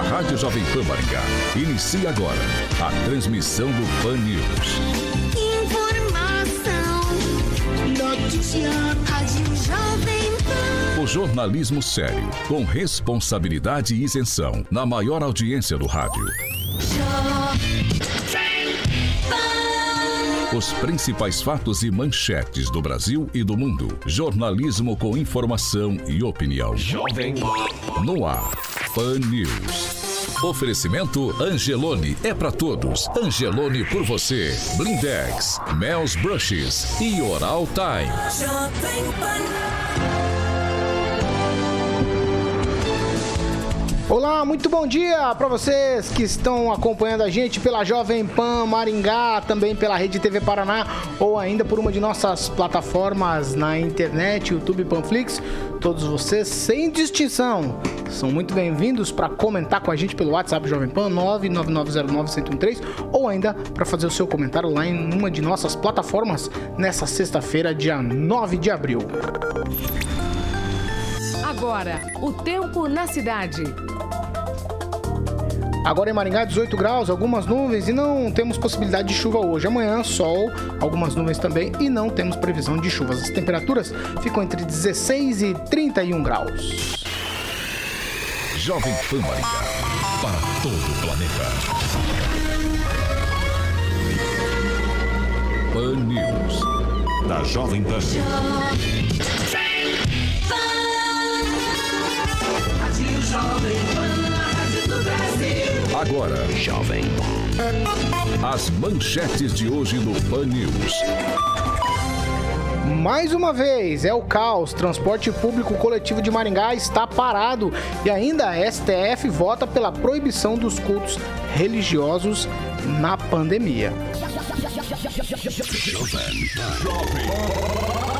A Rádio Jovem Pan Maringá inicia agora a transmissão do Pan News. Notícia, Rádio Jovem Pan. O jornalismo sério, com responsabilidade e isenção, na maior audiência do rádio. Os principais fatos e manchetes do Brasil e do mundo. Jornalismo com informação e opinião. Jovem No ar. Pan News. Oferecimento Angelone é para todos. Angelone por você. Blindex, Mel's Brushes e Oral Time. Olá, muito bom dia para vocês que estão acompanhando a gente pela Jovem Pan Maringá, também pela Rede TV Paraná ou ainda por uma de nossas plataformas na internet, YouTube Panflix. Todos vocês, sem distinção, são muito bem-vindos para comentar com a gente pelo WhatsApp Jovem Pan 99909-1013 ou ainda para fazer o seu comentário lá em uma de nossas plataformas nessa sexta-feira, dia 9 de abril. Agora, o tempo na cidade. Agora em Maringá, 18 graus, algumas nuvens e não temos possibilidade de chuva hoje. Amanhã, sol, algumas nuvens também e não temos previsão de chuvas. As temperaturas ficam entre 16 e 31 graus. Jovem Pan Maringá, para todo o planeta. Pan News, da Jovem Pan. Jovem Pan, Rádio do Brasil. Agora, Jovem As manchetes de hoje no Pan News. Mais uma vez, é o caos. Transporte público coletivo de Maringá está parado e ainda a STF vota pela proibição dos cultos religiosos na pandemia. Jovem Pan,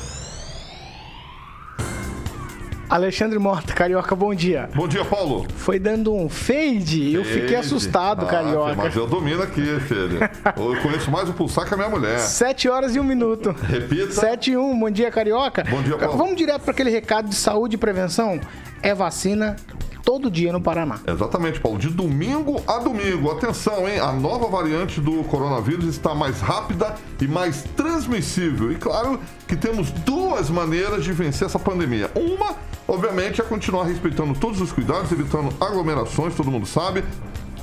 Alexandre Mota, Carioca, bom dia. Bom dia, Paulo. Foi dando um fade e eu fiquei assustado, ah, Carioca. Mas eu domino aqui, filho. Eu conheço mais o pulsar que a minha mulher. Sete horas e um minuto. Repita. Sete e um. Bom dia, Carioca. Bom dia, Paulo. Vamos direto para aquele recado de saúde e prevenção? É vacina todo dia no Paraná. Exatamente, Paulo. De domingo a domingo. Atenção, hein? A nova variante do coronavírus está mais rápida e mais transmissível. E claro que temos duas maneiras de vencer essa pandemia. Uma Obviamente é continuar respeitando todos os cuidados, evitando aglomerações, todo mundo sabe.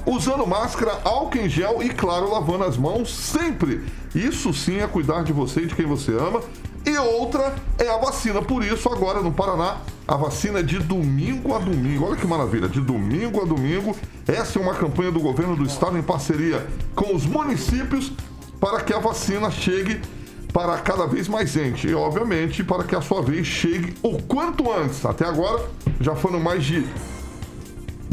Usando máscara, álcool em gel e, claro, lavando as mãos sempre. Isso sim é cuidar de você e de quem você ama. E outra é a vacina. Por isso, agora no Paraná, a vacina é de domingo a domingo. Olha que maravilha, de domingo a domingo. Essa é uma campanha do governo do estado em parceria com os municípios para que a vacina chegue para cada vez mais gente e, obviamente, para que a sua vez chegue o quanto antes. Até agora, já foram mais de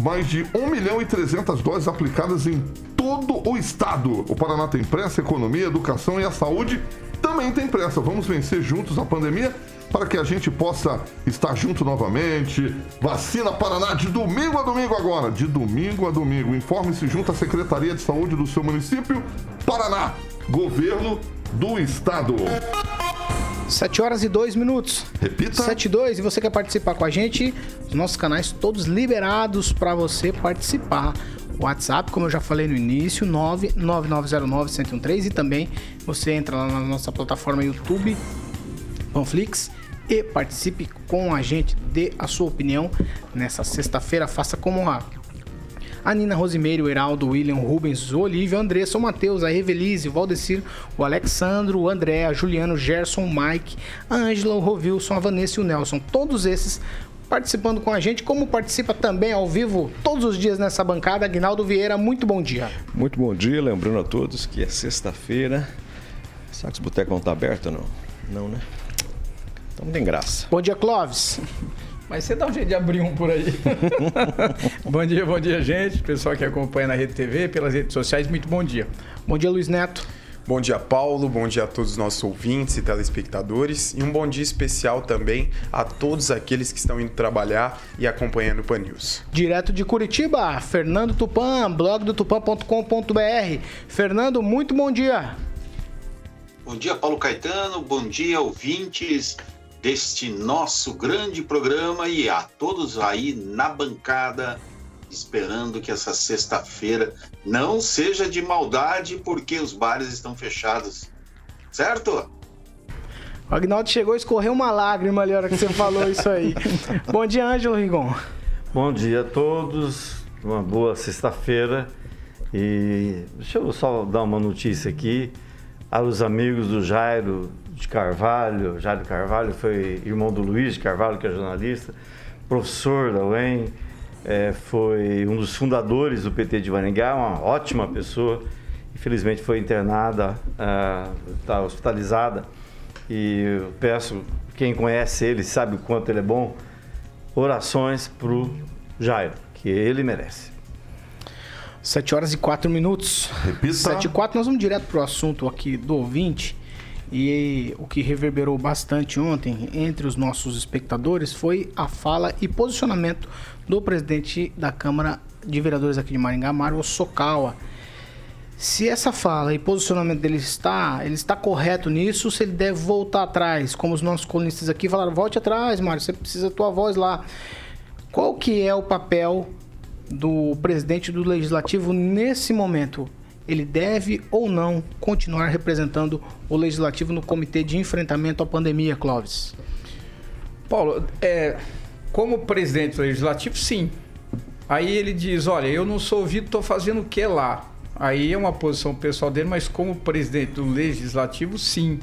mais de 1 milhão e 300 doses aplicadas em todo o estado. O Paraná tem pressa, economia, educação e a saúde também tem pressa. Vamos vencer juntos a pandemia para que a gente possa estar junto novamente. Vacina Paraná de domingo a domingo agora, de domingo a domingo. Informe-se junto à Secretaria de Saúde do seu município. Paraná, governo do Estado. 7 horas e 2 minutos. Repita. 7 e 2. E você quer participar com a gente? Os nossos canais todos liberados para você participar. WhatsApp, como eu já falei no início, 99909-1013. E também você entra lá na nossa plataforma YouTube, Panflix, e participe com a gente, dê a sua opinião nessa sexta-feira. Faça como a a Nina Rosimeiro, o Heraldo, o William, o Rubens, o Olívio, o Andressa, o Matheus, a Revelise, o Valdecir, o Alexandro, o André, a Juliano, o Gerson, o Mike, a Ângela, o Rovilson, a Vanessa e o Nelson. Todos esses participando com a gente, como participa também ao vivo todos os dias nessa bancada, Agnaldo Vieira, muito bom dia. Muito bom dia, lembrando a todos que é sexta-feira. Será que o boteco não está aberto ou não? Não, né? Então não tem graça. Bom dia, Clóvis. Mas você dá um jeito de abrir um por aí. bom dia, bom dia, gente. Pessoal que acompanha na Rede TV, pelas redes sociais, muito bom dia. Bom dia, Luiz Neto. Bom dia, Paulo. Bom dia a todos os nossos ouvintes e telespectadores. E um bom dia especial também a todos aqueles que estão indo trabalhar e acompanhando o Pan News. Direto de Curitiba, Fernando Tupan, blog do tupan.com.br. Fernando, muito bom dia. Bom dia, Paulo Caetano. Bom dia, ouvintes deste nosso grande programa e a todos aí na bancada esperando que essa sexta-feira não seja de maldade porque os bares estão fechados. Certo? O Agnaldo chegou e escorreu uma lágrima ali na hora que você falou isso aí. Bom dia, Ângelo Rigon. Bom dia a todos. Uma boa sexta-feira. E deixa eu só dar uma notícia aqui aos amigos do Jairo de Carvalho. Jairo Carvalho foi irmão do Luiz de Carvalho, que é jornalista, professor da UEM é, foi um dos fundadores do PT de Maringá, uma ótima pessoa. Infelizmente foi internada, está uh, hospitalizada. E eu peço, quem conhece ele sabe o quanto ele é bom, orações para o Jairo, que ele merece. 7 horas e 4 minutos. Repita. 7 e 4, nós vamos direto para o assunto aqui do ouvinte. E o que reverberou bastante ontem entre os nossos espectadores foi a fala e posicionamento do presidente da Câmara de Vereadores aqui de Maringá, Mário Sokawa. Se essa fala e posicionamento dele está, ele está correto nisso, se ele deve voltar atrás, como os nossos colunistas aqui falaram, volte atrás, Mário, você precisa da tua voz lá. Qual que é o papel do presidente do legislativo nesse momento? Ele deve ou não continuar representando o legislativo no comitê de enfrentamento à pandemia, Clóvis? Paulo, é, como presidente legislativo, sim. Aí ele diz: Olha, eu não sou ouvido, estou fazendo o que lá? Aí é uma posição pessoal dele, mas como presidente do legislativo, sim.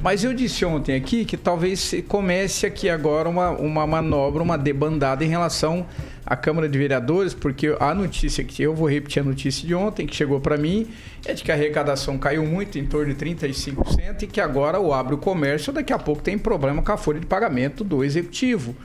Mas eu disse ontem aqui que talvez comece aqui agora uma, uma manobra, uma debandada em relação à Câmara de Vereadores, porque a notícia que eu vou repetir a notícia de ontem, que chegou para mim, é de que a arrecadação caiu muito, em torno de 35%, e que agora o abre o comércio, daqui a pouco tem problema com a folha de pagamento do executivo.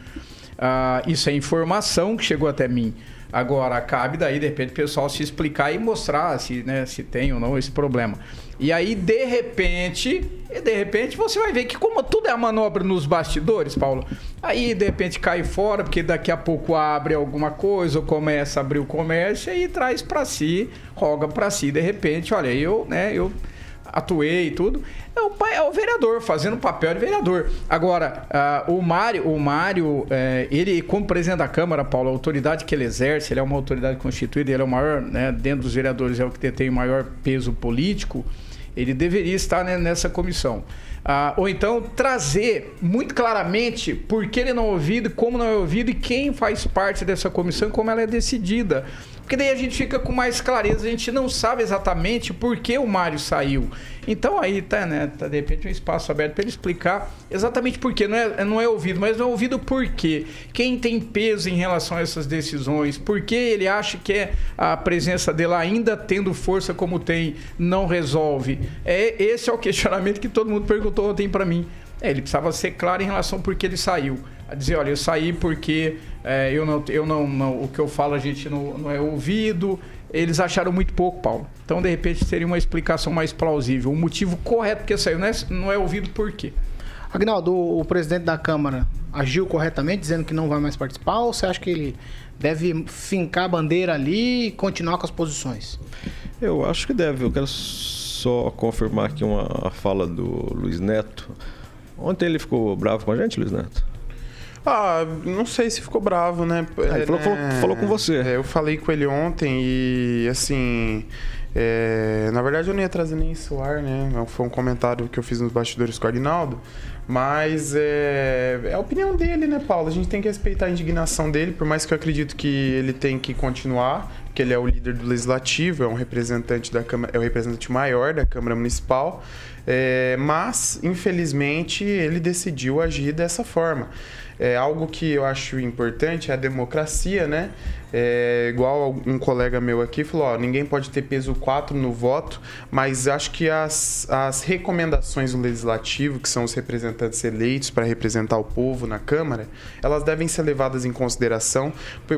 Ah, isso é informação que chegou até mim. Agora, cabe daí, de repente, o pessoal se explicar e mostrar se, né, se tem ou não esse problema. E aí, de repente, de repente, você vai ver que como tudo é a manobra nos bastidores, Paulo, aí de repente cai fora, porque daqui a pouco abre alguma coisa, ou começa a abrir o comércio e traz para si, roga para si, de repente, olha, eu, né, eu atuei e tudo, é o, é o vereador, fazendo o papel de vereador. Agora, uh, o Mário, o Mário é, ele, como presidente da Câmara, Paulo, a autoridade que ele exerce, ele é uma autoridade constituída, ele é o maior, né, dentro dos vereadores, é o que detém o maior peso político, ele deveria estar né, nessa comissão. Uh, ou então trazer muito claramente por que ele não é ouvido, como não é ouvido e quem faz parte dessa comissão e como ela é decidida. Porque daí a gente fica com mais clareza, a gente não sabe exatamente por que o Mário saiu. Então aí tá, né? Tá de repente um espaço aberto para ele explicar exatamente por quê. Não é, não é ouvido, mas não é ouvido por quê. Quem tem peso em relação a essas decisões? Por que ele acha que é a presença dele ainda tendo força como tem, não resolve? É, esse é o questionamento que todo mundo perguntou ontem para mim. É, ele precisava ser claro em relação por que ele saiu. A dizer, olha, eu saí porque é, eu, não, eu não, não, o que eu falo a gente não, não é ouvido. Eles acharam muito pouco, Paulo. Então, de repente, seria uma explicação mais plausível. O motivo correto que saiu não é, não é ouvido por quê? Agnaldo, o presidente da Câmara agiu corretamente, dizendo que não vai mais participar, ou você acha que ele deve fincar a bandeira ali e continuar com as posições? Eu acho que deve. Eu quero só confirmar aqui uma fala do Luiz Neto. Ontem ele ficou bravo com a gente, Luiz Neto? Ah, não sei se ficou bravo, né? Ah, ele falou, falou, falou, com você. É, eu falei com ele ontem e, assim, é, na verdade eu não ia trazer nem isso ar, né? Foi um comentário que eu fiz nos bastidores com o Aguinaldo. Mas é, é a opinião dele, né, Paulo? A gente tem que respeitar a indignação dele, por mais que eu acredito que ele tem que continuar. que ele é o líder do legislativo, é um representante da Câmara, é o representante maior da Câmara Municipal, é, mas infelizmente ele decidiu agir dessa forma. É algo que eu acho importante é a democracia, né? É, igual um colega meu aqui falou, ó, ninguém pode ter peso 4 no voto, mas acho que as, as recomendações do legislativo, que são os representantes eleitos para representar o povo na Câmara, elas devem ser levadas em consideração,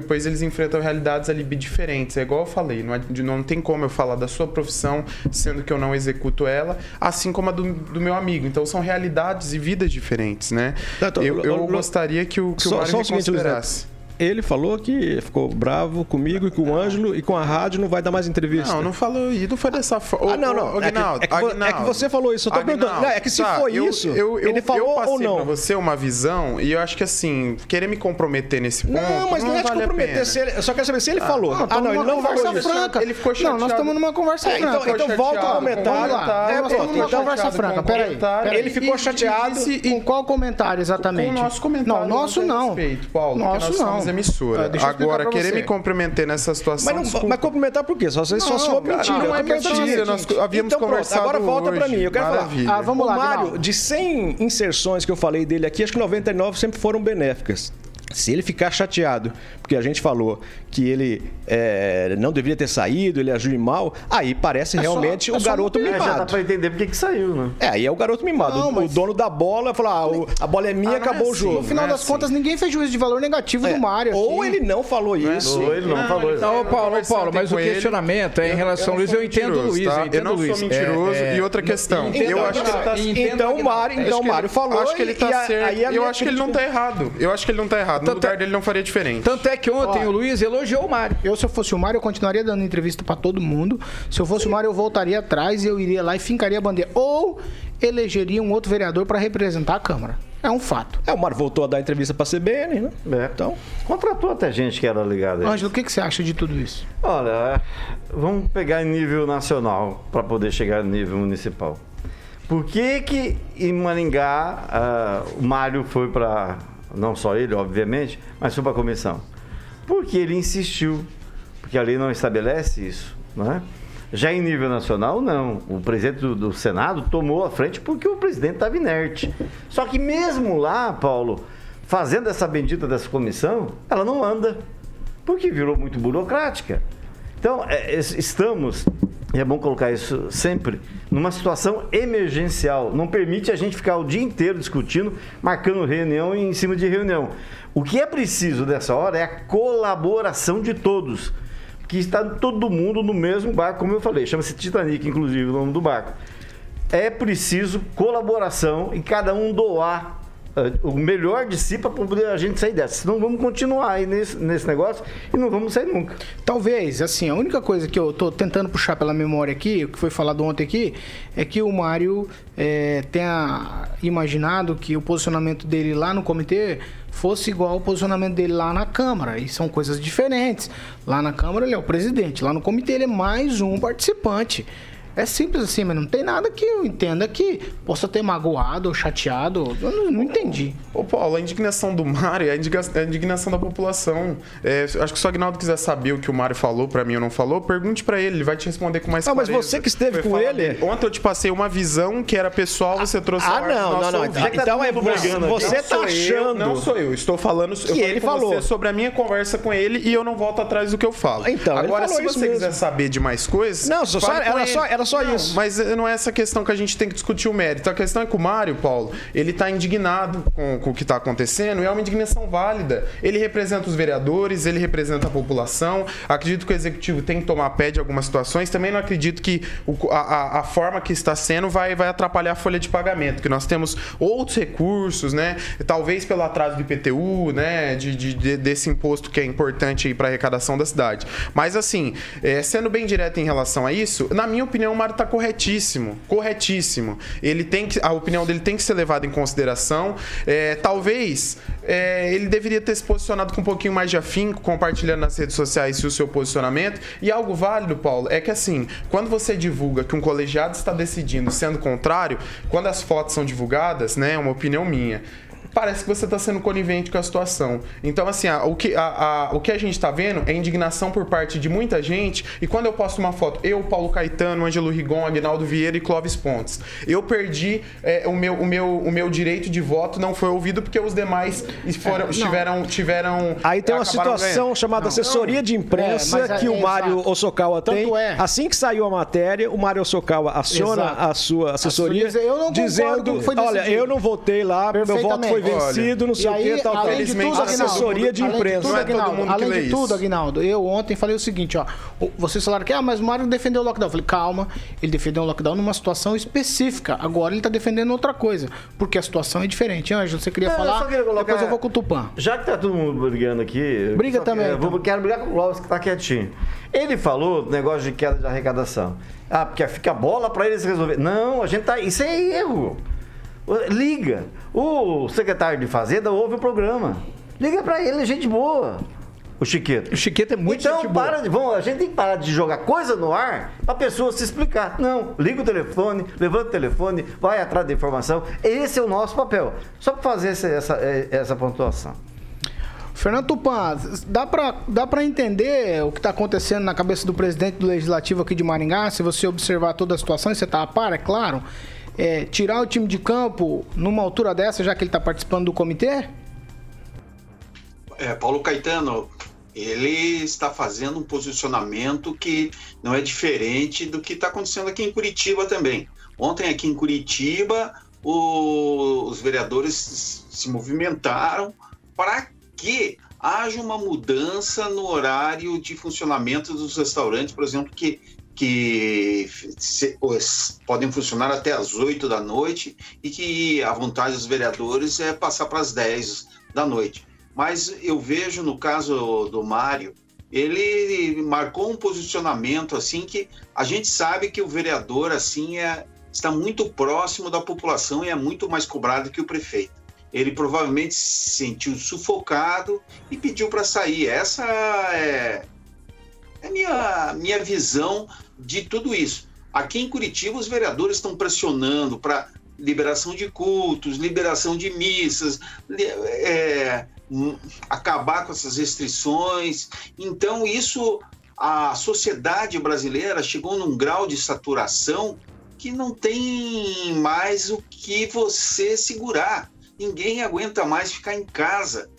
pois eles enfrentam realidades ali diferentes. É igual eu falei, não, é, não tem como eu falar da sua profissão, sendo que eu não executo ela, assim como a do, do meu amigo. Então são realidades e vidas diferentes, né? Eu, eu gostaria que o, que o Mário me considerasse ele falou que ficou bravo comigo e com o Ângelo e com a rádio não vai dar mais entrevista. Não, não falou isso, não foi dessa forma. Ah, não, não. É, que, é, que, é, que, você falou isso, eu tô Aguinaldo, perguntando. Não, é que se tá, foi eu, isso, eu, eu, ele falou eu ou não? pra você uma visão e eu acho que assim, querer me comprometer nesse ponto. Não, mas não, não é vale te comprometer. Se ele, eu só quero saber se ele ah, falou. Não, ah, não, ele não falou isso. Franca. Ele ficou chateado. Não, nós estamos numa conversa é, franca. Então, então volta ao comentário. É, pronto, então conversa franca. Peraí. Ele ficou chateado. Com qual comentário exatamente? Com o nosso comentário. Não, nosso não. Paulo, nosso não. Emissora. Agora, querer me comprometer nessa situação. Mas, não, mas cumprimentar por quê? Só, não, só se for mentira. Não, não é mentira. Nós havíamos então, conversado Agora volta hoje. pra mim. Eu quero Maravilha. falar. Ah, vamos o lá, Mário, de 100 inserções que eu falei dele aqui, acho que 99 sempre foram benéficas. Se ele ficar chateado, porque a gente falou que ele é, não deveria ter saído, ele agiu mal, aí parece é realmente só, o é garoto mimado. É, já dá pra entender por que saiu, né? É, aí é o garoto mimado. Não, mas... O dono da bola falou: ah, a bola é minha, ah, acabou é assim, o jogo. No final das assim. contas, ninguém fez juízo de valor negativo do Mário. Ou ele não falou isso. Ou ele não, falou isso. Não, Paulo, Paulo, mas o questionamento é em relação ao Luiz, eu entendo o Luiz. Eu não sou mentiroso. E outra questão, eu acho que ele tá. Então o Mário, então o Mário falou. Acho que ele tá certo. Eu acho que ele não tá errado. Eu acho que ele não tá errado. No lugar dele não faria diferente. Tanto é que ontem o Luiz elogiou o Mário. Eu, se eu fosse o Mário, eu continuaria dando entrevista para todo mundo. Se eu fosse o Mário, eu voltaria atrás e eu iria lá e fincaria a bandeira. Ou elegeria um outro vereador para representar a Câmara. É um fato. É, o Mário voltou a dar entrevista para a CBN, né? É. Então, contratou até gente que era ligada. Ângelo, o que, que você acha de tudo isso? Olha, vamos pegar em nível nacional para poder chegar no nível municipal. Por que que em Maringá uh, o Mário foi para não só ele, obviamente, mas para a comissão? Porque ele insistiu, porque a lei não estabelece isso, não é? Já em nível nacional, não. O presidente do, do Senado tomou a frente porque o presidente estava inerte. Só que mesmo lá, Paulo, fazendo essa bendita dessa comissão, ela não anda, porque virou muito burocrática. Então, é, estamos, e é bom colocar isso sempre, numa situação emergencial. Não permite a gente ficar o dia inteiro discutindo, marcando reunião em cima de reunião. O que é preciso nessa hora é a colaboração de todos. Que está todo mundo no mesmo barco, como eu falei, chama-se Titanic, inclusive, o nome do barco. É preciso colaboração e cada um doar o melhor de si para poder a gente sair dessa. Senão vamos continuar aí nesse, nesse negócio e não vamos sair nunca. Talvez, assim, a única coisa que eu estou tentando puxar pela memória aqui, o que foi falado ontem aqui, é que o Mário é, tenha imaginado que o posicionamento dele lá no comitê fosse igual ao posicionamento dele lá na Câmara. E são coisas diferentes. Lá na Câmara ele é o presidente, lá no comitê ele é mais um participante. É simples assim, mas não tem nada que eu entenda que possa ter magoado ou chateado. Eu não, não entendi. Ô, Paulo, a indignação do Mário é a indignação da população. É, acho que se o Agnaldo quiser saber o que o Mário falou para mim ou não falou, pergunte para ele, ele vai te responder com mais Não, mas você que esteve Foi com ele. Ontem eu te passei uma visão que era pessoal, você trouxe Ah, não, não, não. Então, então é você, você tá achando. Eu, não sou eu, estou falando que ele falou sobre a minha conversa com ele e eu não volto atrás do que eu falo. Então, Agora, se você quiser saber de mais coisas. Não, só, era, só, era só não, isso. Mas não é essa questão que a gente tem que discutir o mérito. A questão é que o Mário, Paulo, ele está indignado com, com o que está acontecendo e é uma indignação válida. Ele representa os vereadores, ele representa a população. Acredito que o executivo tem que tomar pé de algumas situações. Também não acredito que o, a, a, forma que está sendo vai, vai atrapalhar a folha de pagamento, que nós temos outros recursos, né? Talvez pelo atraso do IPTU, né? De, de, de desse imposto que é importante para a arrecadação da cidade. Mas assim, é, sendo bem direto em relação a isso, na minha opinião, o Mário corretíssimo corretíssimo, corretíssimo. Ele tem que, a opinião dele tem que ser levada em consideração. É, talvez é, ele deveria ter se posicionado com um pouquinho mais de afinco, compartilhando nas redes sociais o seu posicionamento. E algo válido, Paulo, é que assim, quando você divulga que um colegiado está decidindo sendo contrário, quando as fotos são divulgadas, né, é uma opinião minha parece que você está sendo conivente com a situação. Então, assim, a, o, que, a, a, o que a gente está vendo é indignação por parte de muita gente. E quando eu posto uma foto, eu, Paulo Caetano, Ângelo Rigon, Agnaldo Vieira e Clóvis Pontes, eu perdi é, o, meu, o, meu, o meu direito de voto, não foi ouvido porque os demais foram, É, não. tiveram, tiveram. Aí tem uma situação ganhando. chamada Não. assessoria de imprensa É, mas que é- o Mário exato. Osokawa Tanto tem. é. Assim que saiu a matéria, o Mário Osokawa aciona Exato. a sua assessoria, Assessoria, eu não concordo dizendo: olha, decidido." eu não votei lá, meu voto foi. Vencido, não sei E o aí, que, tal, tal. além de tudo, assessoria de além imprensa. tudo, é Aguinaldo, além de tudo, Aguinaldo, eu ontem falei o seguinte, ó. Vocês falaram que, ah, mas o Mário defendeu o lockdown. Eu falei, calma, ele defendeu o lockdown numa situação específica. Agora ele tá defendendo outra coisa. Porque a situação é diferente. Ângelo, você queria Não, eu falar? só queria colocar- Depois eu vou com o Tupã. Já que tá todo mundo brigando aqui. eu Briga só também, quero- então. vou- quero brigar com o Clóvis que tá quietinho. Ele falou do negócio de queda de arrecadação. Ah, porque fica a bola para eles resolver. Não, a gente tá. Isso é erro. Liga. O secretário de Fazenda ouve o programa. Liga para ele, gente boa. O Chiqueto. O Chiqueta é muito então, gente boa. para de, vamos, a gente tem que parar de jogar coisa no ar pra pessoa se explicar. Não, liga o telefone, levanta o telefone, vai atrás da informação. Esse é o nosso papel. Só para fazer essa, essa, essa pontuação. Fernando Tupan, dá pra, dá pra entender o que tá acontecendo na cabeça do presidente do Legislativo aqui de Maringá? Se você observar toda a situação, e você tá a par, é claro. É, tirar o time de campo numa altura dessa, já que ele tá participando do comitê? É, Paulo Caetano, ele está fazendo um posicionamento que não é diferente do que está acontecendo aqui em Curitiba também. Ontem aqui em Curitiba, o- os vereadores se movimentaram para que haja uma mudança no horário de funcionamento dos restaurantes, por exemplo, que, que se- os- podem funcionar até às 8 da noite e que a vontade dos vereadores é passar para as 10 da noite. Mas eu vejo no caso do Mário, ele marcou um posicionamento assim que a gente sabe que o vereador assim é, está muito próximo da população e é muito mais cobrado que o prefeito. Ele provavelmente se sentiu sufocado e pediu para sair. Essa é, é minha minha visão de tudo isso. Aqui em Curitiba os vereadores estão pressionando para liberação de cultos, liberação de missas, é, hum, acabar com essas restrições. Então, isso, a sociedade brasileira chegou num grau de saturação que não tem mais o que você segurar. Ninguém aguenta mais ficar em casa.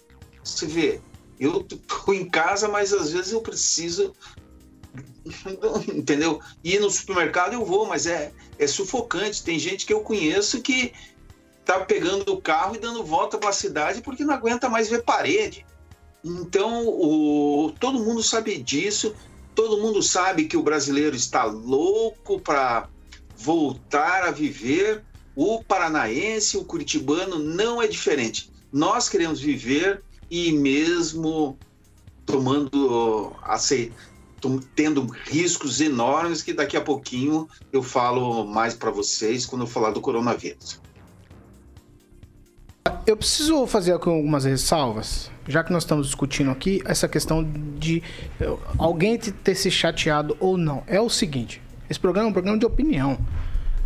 Você vê, eu estou em casa, mas às vezes eu preciso. Entendeu? Ir no supermercado eu vou, mas é, é sufocante. Tem gente que eu conheço que tá pegando o carro e dando volta pela cidade porque não aguenta mais ver parede. Então, o, todo mundo sabe disso, todo mundo sabe que o brasileiro está louco para voltar a viver. O paranaense, o curitibano não é diferente. Nós queremos viver e mesmo tomando acei- tom- tendo riscos enormes que daqui a pouquinho eu falo mais para vocês quando eu falar do coronavírus. Eu preciso fazer algumas ressalvas, já que nós estamos discutindo aqui essa questão de eh, alguém te- ter se chateado ou não. É o seguinte: esse programa é um programa de opinião.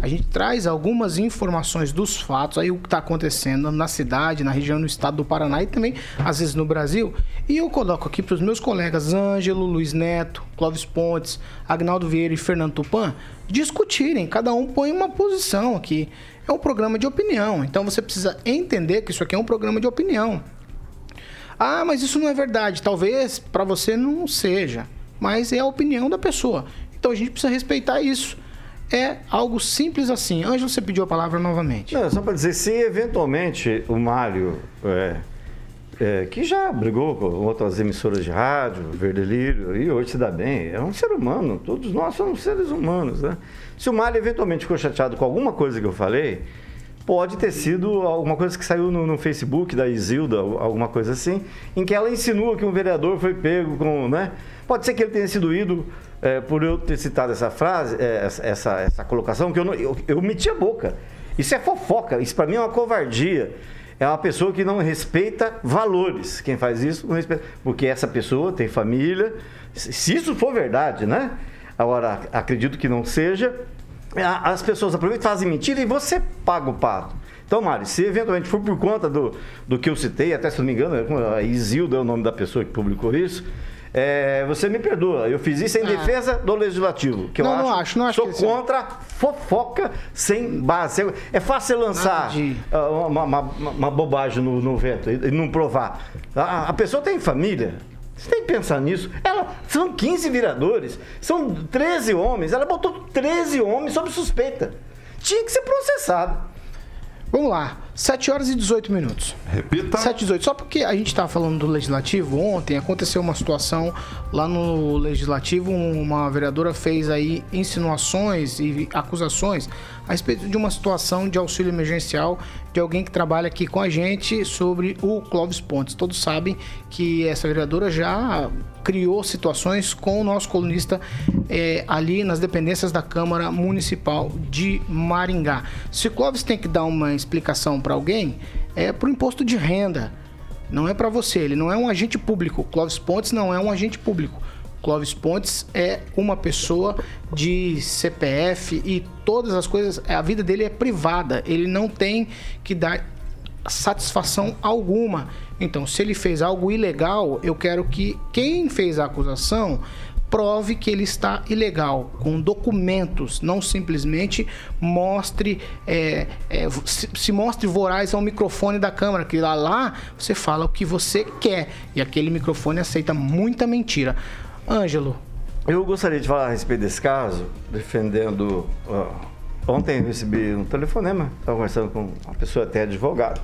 A gente traz algumas informações dos fatos, aí o que está acontecendo na cidade, na região, no estado do Paraná e também, às vezes, no Brasil. E eu coloco aqui para os meus colegas Ângelo, Luiz Neto, Clóvis Pontes, Agnaldo Vieira e Fernando Tupan discutirem. Cada um põe uma posição aqui. É um programa de opinião. Então você precisa entender que isso aqui é um programa de opinião. Ah, mas isso não é verdade. Talvez para você não seja, mas é a opinião da pessoa. Então a gente precisa respeitar isso. É algo simples assim. Ângelo, você pediu a palavra novamente. Não, só para dizer, se eventualmente o Mário, é, é, que já brigou com outras emissoras de rádio, Verdelírio, e hoje se dá bem, é um ser humano, todos nós somos seres humanos, né? Se o Mário eventualmente ficou chateado com alguma coisa que eu falei, pode ter sido alguma coisa que saiu no, no Facebook da Isilda, alguma coisa assim, em que ela insinua que um vereador foi pego com, né? Pode ser que ele tenha sido ídolo é, por eu ter citado essa frase, é, essa, essa, colocação, que eu, não, eu, eu meti a boca. Isso é fofoca, isso para mim é uma covardia. É uma pessoa que não respeita valores. Quem faz isso não respeita. Porque essa pessoa tem família. Se isso for verdade, né? Agora, acredito que não seja. As pessoas aproveitam, fazem mentira e você paga o pato. Então, Mari, se eventualmente for por conta do, do que eu citei, até se não me engano, a Isilda é o nome da pessoa que publicou isso, é, você me perdoa, eu fiz isso em Ah. defesa do legislativo. Que Não, eu não acho, acho, não acho Sou é- contra fofoca sem base. É fácil você lançar ah, uma, uma- uma bobagem no, no vento e, não provar. A, a pessoa tem família. Você tem que pensar nisso. Ela, são 15 vereadores, são 13 homens. Ela botou 13 homens sob suspeita. Tinha que ser processado. Vamos lá, 7 horas e 18 minutos. Repita. 7 e 18. Só porque a gente estava falando do legislativo, ontem aconteceu uma situação lá no legislativo, uma vereadora fez aí insinuações e acusações a respeito de uma situação de auxílio emergencial de alguém que trabalha aqui com a gente sobre o Clóvis Pontes. Todos sabem que essa vereadora já criou situações com o nosso colunista eh, ali nas dependências da Câmara Municipal de Maringá. Se Clóvis tem que dar uma explicação para alguém, é para o imposto de renda. Não é para você, ele não é um agente público. Clóvis Pontes não é um agente público. Clóvis Pontes é uma pessoa de CPF e todas as coisas, a vida dele é privada. Ele não tem que dar satisfação alguma. Então, se ele fez algo ilegal, eu quero que quem fez a acusação prove que ele está ilegal, com documentos, não simplesmente mostre, é, é, se, mostre voraz ao microfone da câmera, que lá, lá você fala o que você quer e aquele microfone aceita muita mentira. Ângelo, Eu gostaria de falar a respeito desse caso, defendendo. ó, ontem recebi um telefonema, estava conversando com uma pessoa até advogado.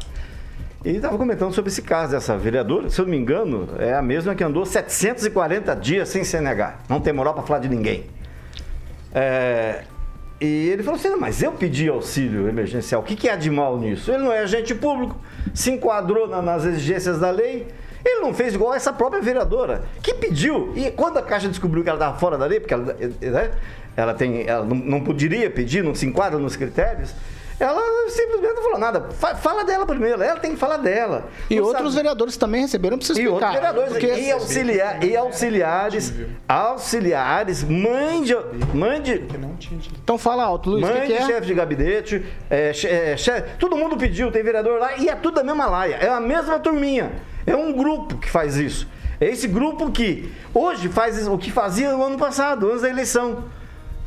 E estava comentando sobre esse caso dessa vereadora, se eu não me engano, é a mesma que andou 740 dias sem CNH. Não tem moral para falar de ninguém. É, e ele falou assim: "Não, mas eu pedi auxílio emergencial. O que, que há de mal nisso? Ele não é agente público, se enquadrou na- nas exigências da lei. Ele não fez igual essa própria vereadora, que pediu. E quando a Caixa descobriu que ela estava fora da lei, porque ela, né, ela, tem, ela não, não poderia pedir, não se enquadra nos critérios, ela simplesmente não falou nada. Fa- fala dela primeiro, ela tem que falar dela. e Não outros sabe- vereadores também receberam para você e explicar. outros vereadores Porque- e, auxiliar, e auxiliares, auxiliares, mãe de, mãe de, Então fala alto, Luiz, que, mãe que de é? chefe de gabinete, é, é, chefe- todo mundo pediu, tem vereador lá, e é tudo da mesma laia, é a mesma turminha. É um grupo que faz isso. É esse grupo que hoje faz o que fazia no ano passado, antes da eleição.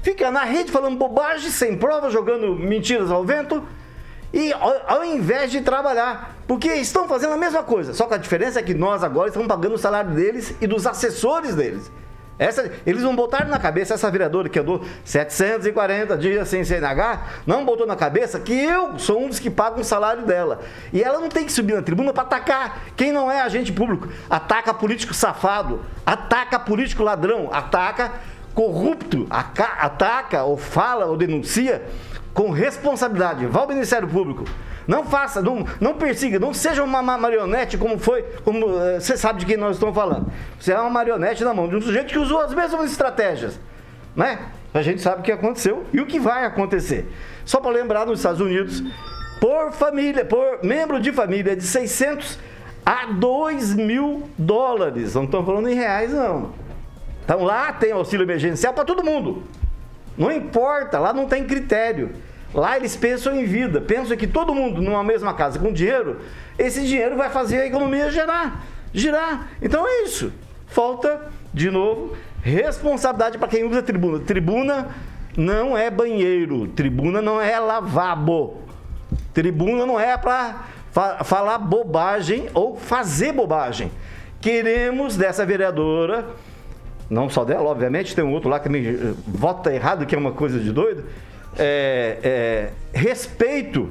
Fica na rede falando bobagem, sem prova, jogando mentiras ao vento. E ao, invés de trabalhar, porque estão fazendo a mesma coisa, só que a diferença é que nós agora estamos pagando o salário deles e dos assessores deles. Essa, eles não botaram na cabeça, essa vereadora que andou 740 dias sem CNH, não botou na cabeça que eu sou um dos que pagam o salário dela. E ela não tem que subir na tribuna para atacar quem não é agente público. Ataca político safado, ataca político ladrão, ataca corrupto, aca- ataca ou fala ou denuncia com responsabilidade. Vá ao Ministério Público. Não faça, não, não persiga, não seja uma ma- marionete como foi, como eh, você sabe de quem nós estamos falando. Você é uma marionete na mão de um sujeito que usou as mesmas estratégias, né? A gente sabe o que aconteceu e o que vai acontecer. Só para lembrar, nos Estados Unidos, por família, por membro de família, de 600 a 2 mil dólares. Não estamos falando em reais, não. Então lá tem auxílio emergencial para todo mundo. Não importa, lá não tem critério. Lá eles pensam em vida, pensam que todo mundo numa mesma casa com dinheiro, esse dinheiro vai fazer a economia gerar, girar. Então é isso. Falta, de novo, responsabilidade para quem usa tribuna. Tribuna não é banheiro, tribuna não é lavabo. Tribuna não é para fa- falar bobagem ou fazer bobagem. Queremos dessa vereadora não só dela, obviamente, tem um outro lá que também eh, vota errado, que é uma coisa de doido. É, é, respeito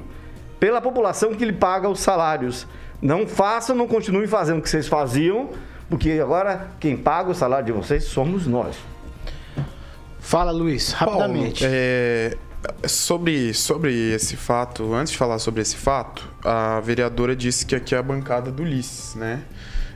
pela população que lhe paga os salários. Não façam, não continuem fazendo o que vocês faziam, porque agora quem paga o salário de vocês somos nós. Fala, Luiz, rapidamente. Paulo, é, sobre, sobre esse fato, antes de falar sobre esse fato, a vereadora disse que aqui é a bancada do Ulisses, né?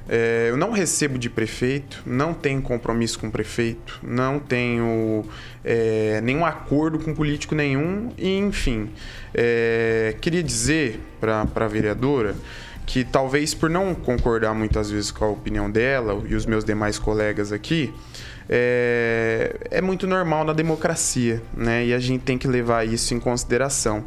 É, eu não recebo de prefeito, não tenho compromisso com prefeito, não tenho é, nenhum acordo com político nenhum, e enfim. é, queria dizer para a vereadora que talvez por não concordar muitas vezes com a opinião dela e os meus demais colegas aqui, é, é muito normal na democracia, né? E a gente tem que levar isso em consideração.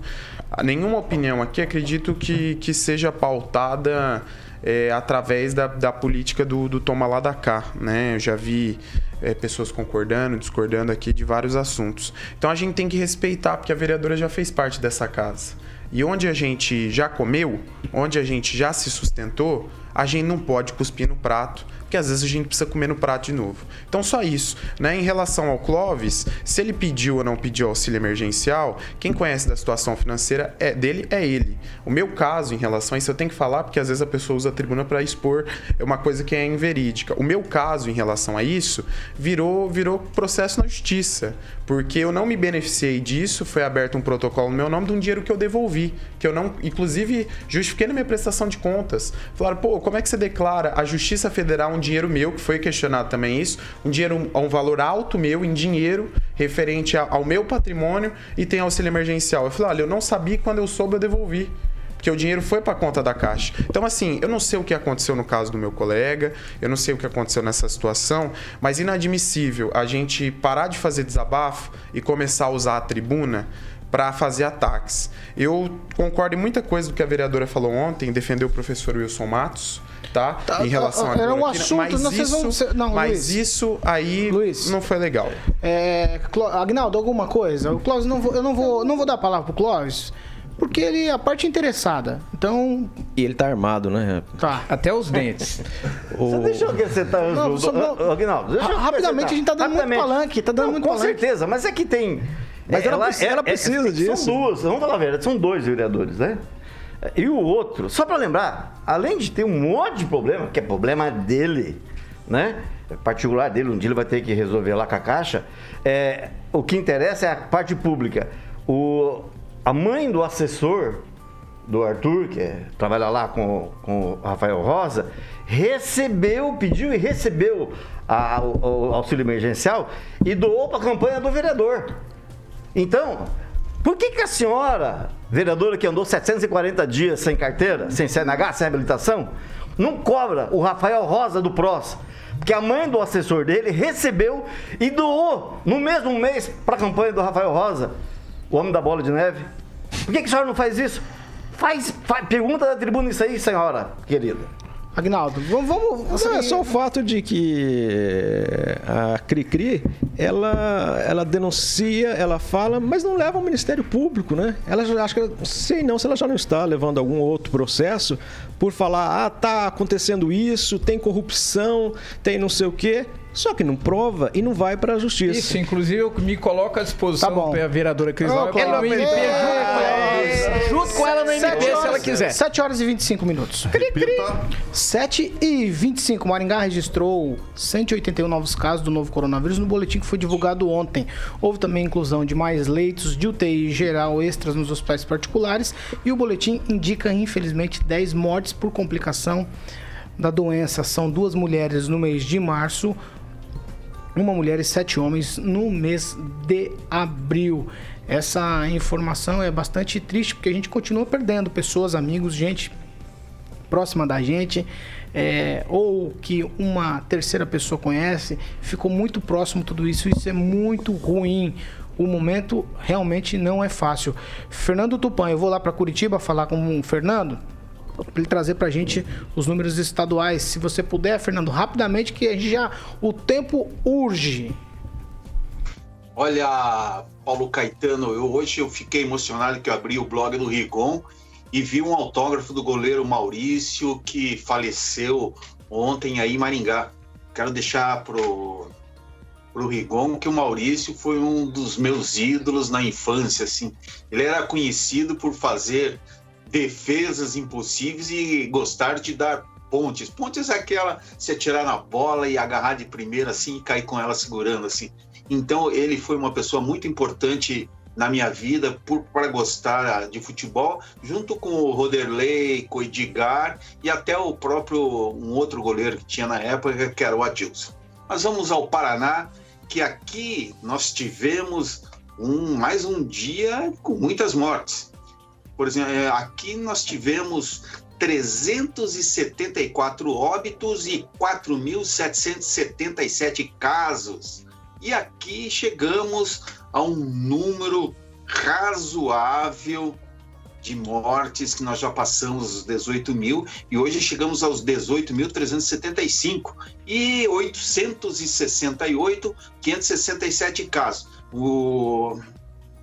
nenhuma opinião aqui acredito que, que seja pautada é, através da, da política do, do toma lá da cá, né? Eu já vi é, pessoas concordando, discordando aqui de vários assuntos. Então a gente tem que respeitar, porque a vereadora já fez parte dessa casa. E onde a gente já comeu, onde a gente já se sustentou, a gente não pode cuspir no prato porque às vezes a gente precisa comer no prato de novo. Então só isso, né? Em relação ao Clóvis, se ele pediu ou não pediu auxílio emergencial, quem conhece da situação financeira é dele é ele. O meu caso em relação a isso eu tenho que falar porque às vezes a pessoa usa a tribuna para expor uma coisa que é inverídica. O meu caso em relação a isso virou virou processo na justiça, porque eu não me beneficiei disso, foi aberto um protocolo no meu nome de um dinheiro que eu devolvi, que eu não, inclusive, justifiquei na minha prestação de contas. Falaram, pô, como é que você declara a Justiça Federal um dinheiro meu, que foi questionado também isso, um dinheiro, um valor alto meu em dinheiro referente ao meu patrimônio e tem auxílio emergencial. Eu falei, olha, eu não sabia quando eu soube eu devolvi porque o dinheiro foi para a conta da Caixa. Então, assim, eu não sei o que aconteceu no caso do meu colega, eu não sei o que aconteceu nessa situação, mas inadmissível a gente parar de fazer desabafo e começar a usar a tribuna para fazer ataques. Eu concordo em muita coisa do que a vereadora falou ontem, defendeu o professor Wilson Matos tá? tá em relação tá, a Era um assunto, mas não, isso, vão, não, mas Luiz, isso aí Luiz, não foi legal. É, Agnaldo, alguma coisa? O Clóvis, não vou, eu não vou, não vou dar a palavra pro Clóvis, porque ele é a parte interessada. Então. E ele tá armado, né? Tá. Até os dentes. o... Você deixou que você tá. Não, só, não, Aguinaldo, rapidamente a gente tá dando muito palanque. Tá dando não, muito com palanque. certeza, mas é que tem. Mas ela, ela, ela precisa é, disso. São duas, vamos falar a verdade, são dois vereadores, né? E o outro, só para lembrar, além de ter um monte de problema, que é problema dele, né? É particular dele, um dia ele vai ter que resolver lá com a Caixa, é, o que interessa é a parte pública. O, a mãe do assessor do Arthur, que é, trabalha lá com, com o Rafael Rosa, recebeu, pediu e recebeu a, o, auxílio emergencial e doou para a campanha do vereador. Então, por que, que a senhora, vereadora que andou 740 dias sem carteira, sem CNH, sem habilitação, não cobra o Rafael Rosa do PROS? Porque a mãe do assessor dele recebeu e doou no mesmo mês para a campanha do Rafael Rosa, o homem da bola de neve. Por que, que a senhora não faz isso? Faz, faz pergunta da tribuna isso aí, senhora querida. Agnaldo, vamos. vamos Não, é só o fato de que a Cricri, ela, ela denuncia, ela fala, mas não leva ao Ministério Público, né? Ela já, acho que, sei não, se ela já não está levando algum outro processo por falar, ah, tá acontecendo isso, tem corrupção, tem não sei o quê. Só que não prova e não vai para a justiça. Isso, inclusive eu me coloco à disposição tá a vereadora Cris oh, claro. MP, é, junto com ela no MP, se ela quiser. 7 horas e 25 minutos. Cri, cri. 7 e 25. Maringá registrou 181 novos casos do novo coronavírus no boletim que foi divulgado ontem. Houve também inclusão de mais leitos de UTI geral extras nos hospitais particulares e o boletim indica, infelizmente, 10 mortes por complicação da doença. São duas mulheres no mês de março, uma mulher e sete homens no mês de abril. Essa informação é bastante triste porque a gente continua perdendo pessoas, amigos, gente próxima da gente, é, ou que uma terceira pessoa conhece, ficou muito próximo tudo isso. Isso é muito ruim. O momento realmente não é fácil. Fernando Tupan, eu vou lá para Curitiba falar com o Fernando ele trazer para a gente os números estaduais. Se você puder, Fernando, rapidamente, que a gente já o tempo urge. Olha, Paulo Caetano, eu, hoje eu fiquei emocionado que eu abri o blog do Rigon e vi um autógrafo do goleiro Maurício que faleceu ontem aí em Maringá. Quero deixar pro pro Rigon que o Maurício foi um dos meus ídolos na infância, assim. Ele era conhecido por fazer defesas impossíveis e gostar de dar pontes. Pontes é aquela se atirar na bola e agarrar de primeira assim e cair com ela segurando assim. Então ele foi uma pessoa muito importante na minha vida por para gostar de futebol, junto com o Roderley, com o Edgar e até o próprio um outro goleiro que tinha na época que era o Adilson. Mas vamos ao Paraná, que aqui nós tivemos um mais um dia com muitas mortes. Por exemplo, é, aqui nós tivemos 374 óbitos e 4.777 casos. E aqui chegamos a um número razoável de mortes, que nós já passamos os 18 mil e hoje chegamos aos 18.375 e 868, 567 casos. O...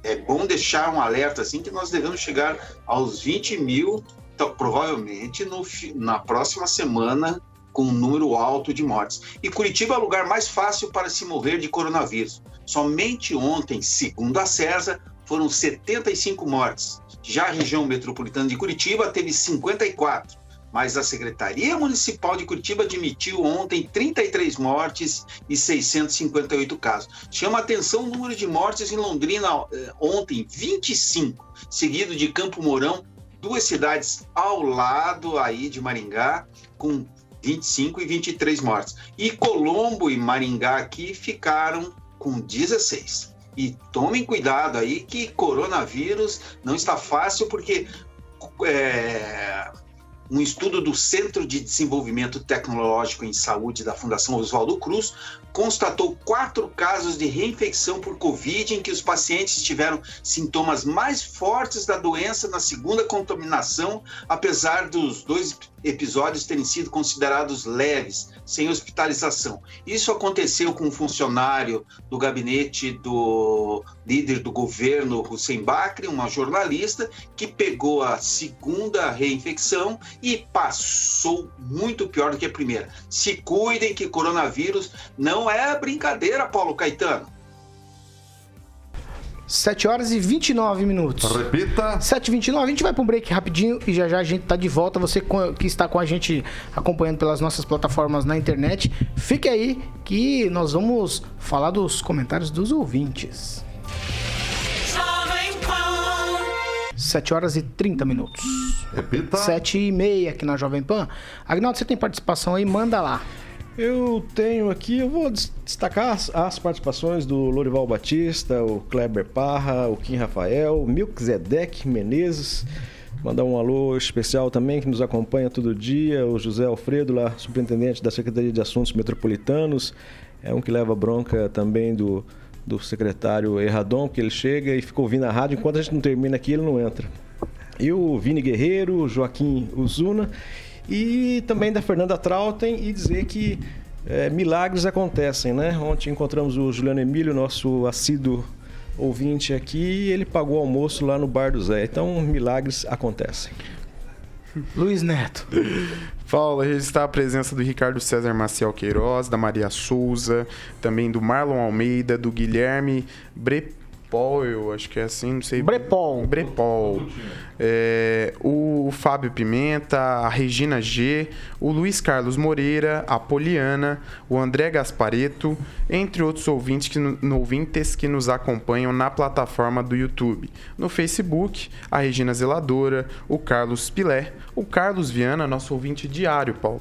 É bom deixar um alerta assim que nós devemos chegar aos 20 mil, então, provavelmente no, na próxima semana com um número alto de mortes. E Curitiba é o lugar mais fácil para se morrer de coronavírus. Somente ontem, segundo a CESA, foram 75 mortes. Já a região metropolitana de Curitiba teve 54, mas a Secretaria Municipal de Curitiba admitiu ontem 33 mortes e 658 casos. Chama atenção o número de mortes em Londrina eh, ontem, 25, seguido de Campo Mourão, duas cidades ao lado aí de Maringá, com 25 e 23 mortes. E Colombo e Maringá aqui ficaram com 16. E tomem cuidado aí que coronavírus não está fácil, porque é, um estudo do Centro de Desenvolvimento Tecnológico em Saúde da Fundação Oswaldo Cruz constatou quatro casos de reinfecção por Covid em que os pacientes tiveram sintomas mais fortes da doença na segunda contaminação, apesar dos dois episódios terem sido considerados leves, sem hospitalização. Isso aconteceu com um funcionário do gabinete do líder do governo, Hussein Bakri, uma jornalista, que pegou a segunda reinfecção e passou muito pior do que a primeira. Se cuidem que coronavírus não é brincadeira, Paulo Caetano. 7 horas e 29 minutos. Repita. 7 e 29 a gente vai para um break rapidinho e já já a gente tá de volta. Você que está com a gente acompanhando pelas nossas plataformas na internet, fique aí que nós vamos falar dos comentários dos ouvintes. 7 horas e 30 minutos. Repita. 7 e meia aqui na Jovem Pan. Agnaldo, você tem participação aí? Manda lá. Eu tenho aqui, eu vou destacar as, as, participações do Lorival Batista, o Kleber Parra, o Kim Rafael, o Milkzedek Menezes. Mandar um alô especial também que nos acompanha todo dia, o José Alfredo, lá, superintendente da Secretaria de Assuntos Metropolitanos. É um que leva bronca também do, do secretário Erradon, porque ele chega e fica ouvindo a rádio, enquanto a gente não termina aqui, ele não entra. E o Vini Guerreiro, o Joaquim Uzuna e também da Fernanda Trautem e dizer que é, milagres acontecem, né? Ontem encontramos o Juliano Emílio, nosso assíduo ouvinte aqui, e ele pagou o almoço lá no Bar do Zé. Então, milagres acontecem. Luiz Neto. Paulo, registrar a presença do Ricardo César Maciel Queiroz, da Maria Souza, também do Marlon Almeida, do Guilherme Bre Brepol, eu acho que é assim, não sei. Brepol. Brepol. É, o Fábio Pimenta, a Regina G, o Luiz Carlos Moreira, a Poliana, o André Gaspareto, entre outros ouvintes que, no, ouvintes que nos acompanham na plataforma do YouTube. No Facebook, a Regina Zeladora, o Carlos Pilé, o Carlos Viana, nosso ouvinte diário, Paulo.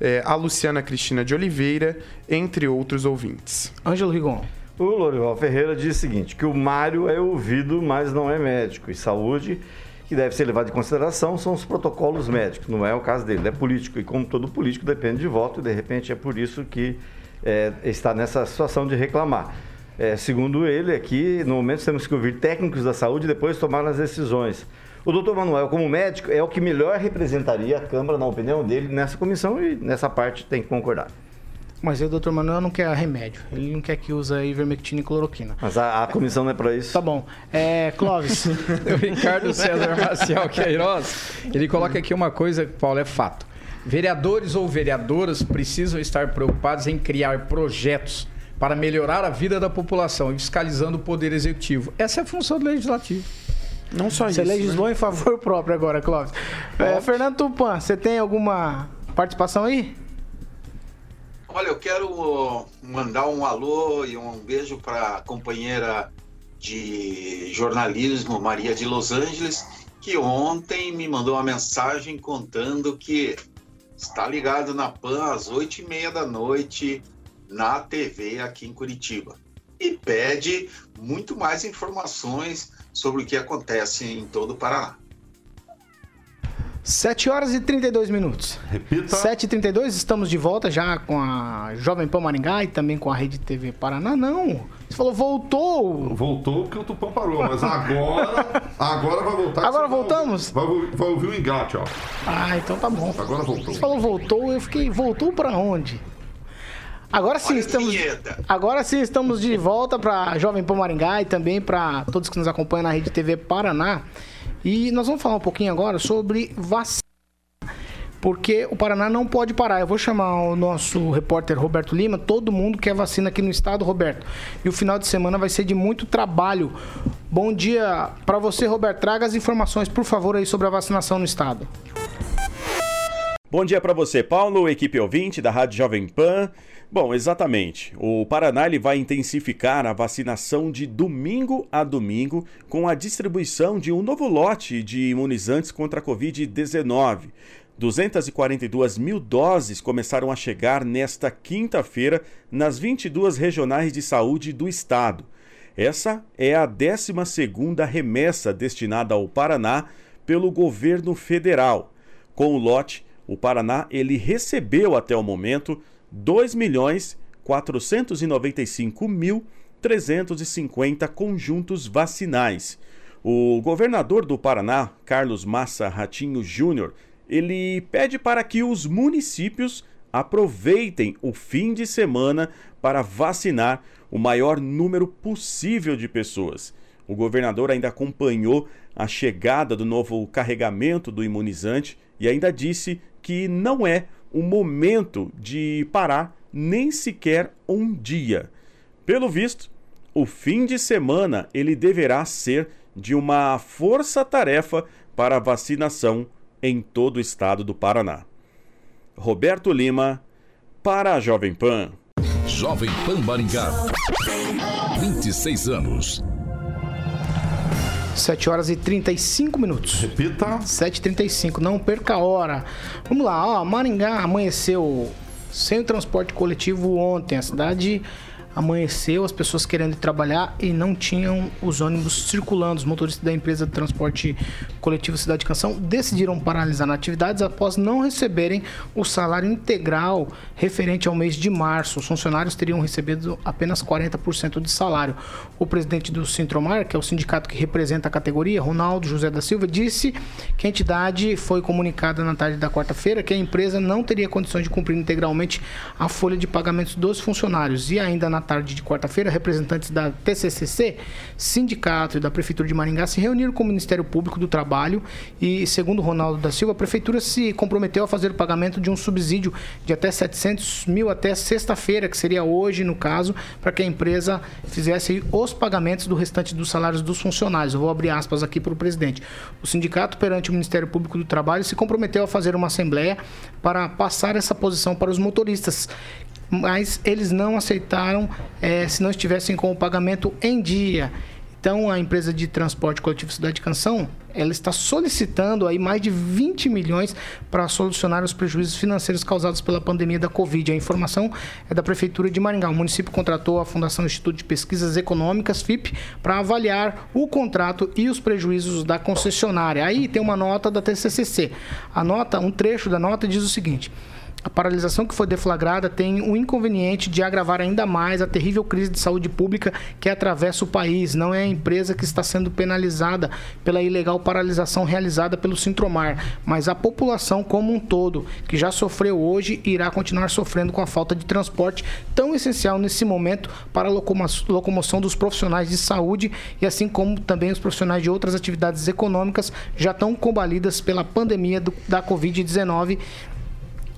É, a Luciana Cristina de Oliveira, entre outros ouvintes. Ângelo Rigon. O Lorival Ferreira diz o seguinte, que o Mário é ouvido, mas não é médico. E saúde, que deve ser levado em consideração, são os protocolos médicos. Não é o caso dele, ele é político. E como todo político, depende de voto. E, de repente, é por isso que é, está nessa situação de reclamar. É, segundo ele, aqui, no momento, temos que ouvir técnicos da saúde e depois tomar as decisões. O doutor Manuel, como médico, é o que melhor representaria a Câmara, na opinião dele, nessa comissão e nessa parte tem que concordar. Mas o doutor Manuel não quer remédio. Ele não quer que use ivermectina e cloroquina. Mas a, a comissão não é para isso. Tá bom. É, Clóvis. o Ricardo César Racial Queiroz, ele coloca aqui uma coisa, Paulo, é fato. Vereadores ou vereadoras precisam estar preocupados em criar projetos para melhorar a vida da população e fiscalizando o poder executivo. Essa é a função do legislativo. Não só você isso. Você legislou né? em favor próprio agora, Clóvis. É, Fernando Tupan, você tem alguma participação aí? Olha, eu quero mandar um alô e um beijo para a companheira de jornalismo, Maria de Los Angeles, que ontem me mandou uma mensagem contando que está ligado na PAN às oito e meia da noite na TV aqui em Curitiba. E pede muito mais informações sobre o que acontece em todo o Paraná. 7 horas e 32 minutos. Repita. 7 e 32 estamos de volta já com a Jovem Pan Maringá e também com a Rede TV Paraná. Não, você falou voltou. Voltou porque o Tupã parou, mas agora, agora vai voltar. Agora vai voltamos? Vai, ouvir- vai ouvir o engate, ó. Ah, então tá bom. Agora voltou. Você falou voltou, eu fiquei, voltou pra onde? Agora sim Olha estamos. Agora sim estamos de volta para Jovem Pan Maringá e também para todos que nos acompanham na Rede TV Paraná. E nós vamos falar um pouquinho agora sobre vacina. Porque o Paraná não pode parar. Eu vou chamar o nosso repórter Roberto Lima. Todo mundo quer vacina aqui no estado, Roberto. E o final de semana vai ser de muito trabalho. Bom dia para você, Roberto. Traga as informações, por favor, aí sobre a vacinação no estado. Bom dia para você, Paulo, equipe ouvinte da Rádio Jovem Pan. Bom, exatamente. O Paraná ele vai intensificar a vacinação de domingo a domingo com a distribuição de um novo lote de imunizantes contra a Covid-19. 242 mil doses começaram a chegar nesta quinta-feira nas 22 regionais de saúde do estado. Essa é a 12ª remessa destinada ao Paraná pelo governo federal. Com o lote, o Paraná ele recebeu até o momento 2 milhões 495 mil 350 conjuntos vacinais. O governador do Paraná, Carlos Massa Ratinho Júnior, ele pede para que os municípios aproveitem o fim de semana para vacinar o maior número possível de pessoas. O governador ainda acompanhou a chegada do novo carregamento do imunizante e ainda disse que não é o momento de parar nem sequer um dia. Pelo visto, o fim de semana ele deverá ser de uma força-tarefa para vacinação em todo o estado do Paraná. Roberto Lima, para a Jovem Pan. Jovem Pan Maringá. 26 anos. 7 horas e 35 minutos. Repita. 7h35, não perca a hora. Vamos lá, ó, Maringá amanheceu sem o transporte coletivo ontem. A cidade amanheceu, as pessoas querendo ir trabalhar e não tinham os ônibus circulando. Os motoristas da empresa de transporte coletivo Cidade Canção decidiram paralisar atividades após não receberem o salário integral referente ao mês de março. Os funcionários teriam recebido apenas 40% de salário. O presidente do Sintromar, que é o sindicato que representa a categoria, Ronaldo José da Silva, disse que a entidade foi comunicada na tarde da quarta-feira que a empresa não teria condições de cumprir integralmente a folha de pagamentos dos funcionários. E ainda na tarde de quarta-feira, representantes da TCCC, sindicato e da Prefeitura de Maringá se reuniram com o Ministério Público do Trabalho e, segundo Ronaldo da Silva, a Prefeitura se comprometeu a fazer o pagamento de um subsídio de até 700 mil até sexta-feira, que seria hoje, no caso, para que a empresa fizesse os pagamentos do restante dos salários dos funcionários. Eu vou abrir aspas aqui para o presidente. O sindicato, perante o Ministério Público do Trabalho, se comprometeu a fazer uma assembleia para passar essa posição para os motoristas, mas eles não aceitaram eh, se não estivessem com o pagamento em dia. Então, a empresa de transporte coletivo Cidade Canção, ela está solicitando aí mais de 20 milhões para solucionar os prejuízos financeiros causados pela pandemia da Covid. A informação é da Prefeitura de Maringá. O município contratou a Fundação Instituto de Pesquisas Econômicas, FIP, para avaliar o contrato e os prejuízos da concessionária. Aí tem uma nota da TCCC. A nota, um trecho da nota diz o seguinte... A paralisação que foi deflagrada tem o inconveniente de agravar ainda mais a terrível crise de saúde pública que atravessa o país. Não é a empresa que está sendo penalizada pela ilegal paralisação realizada pelo Sintromar, mas a população como um todo, que já sofreu hoje e irá continuar sofrendo com a falta de transporte tão essencial nesse momento para a locomoção dos profissionais de saúde e assim como também os profissionais de outras atividades econômicas já estão combalidas pela pandemia do- da Covid-19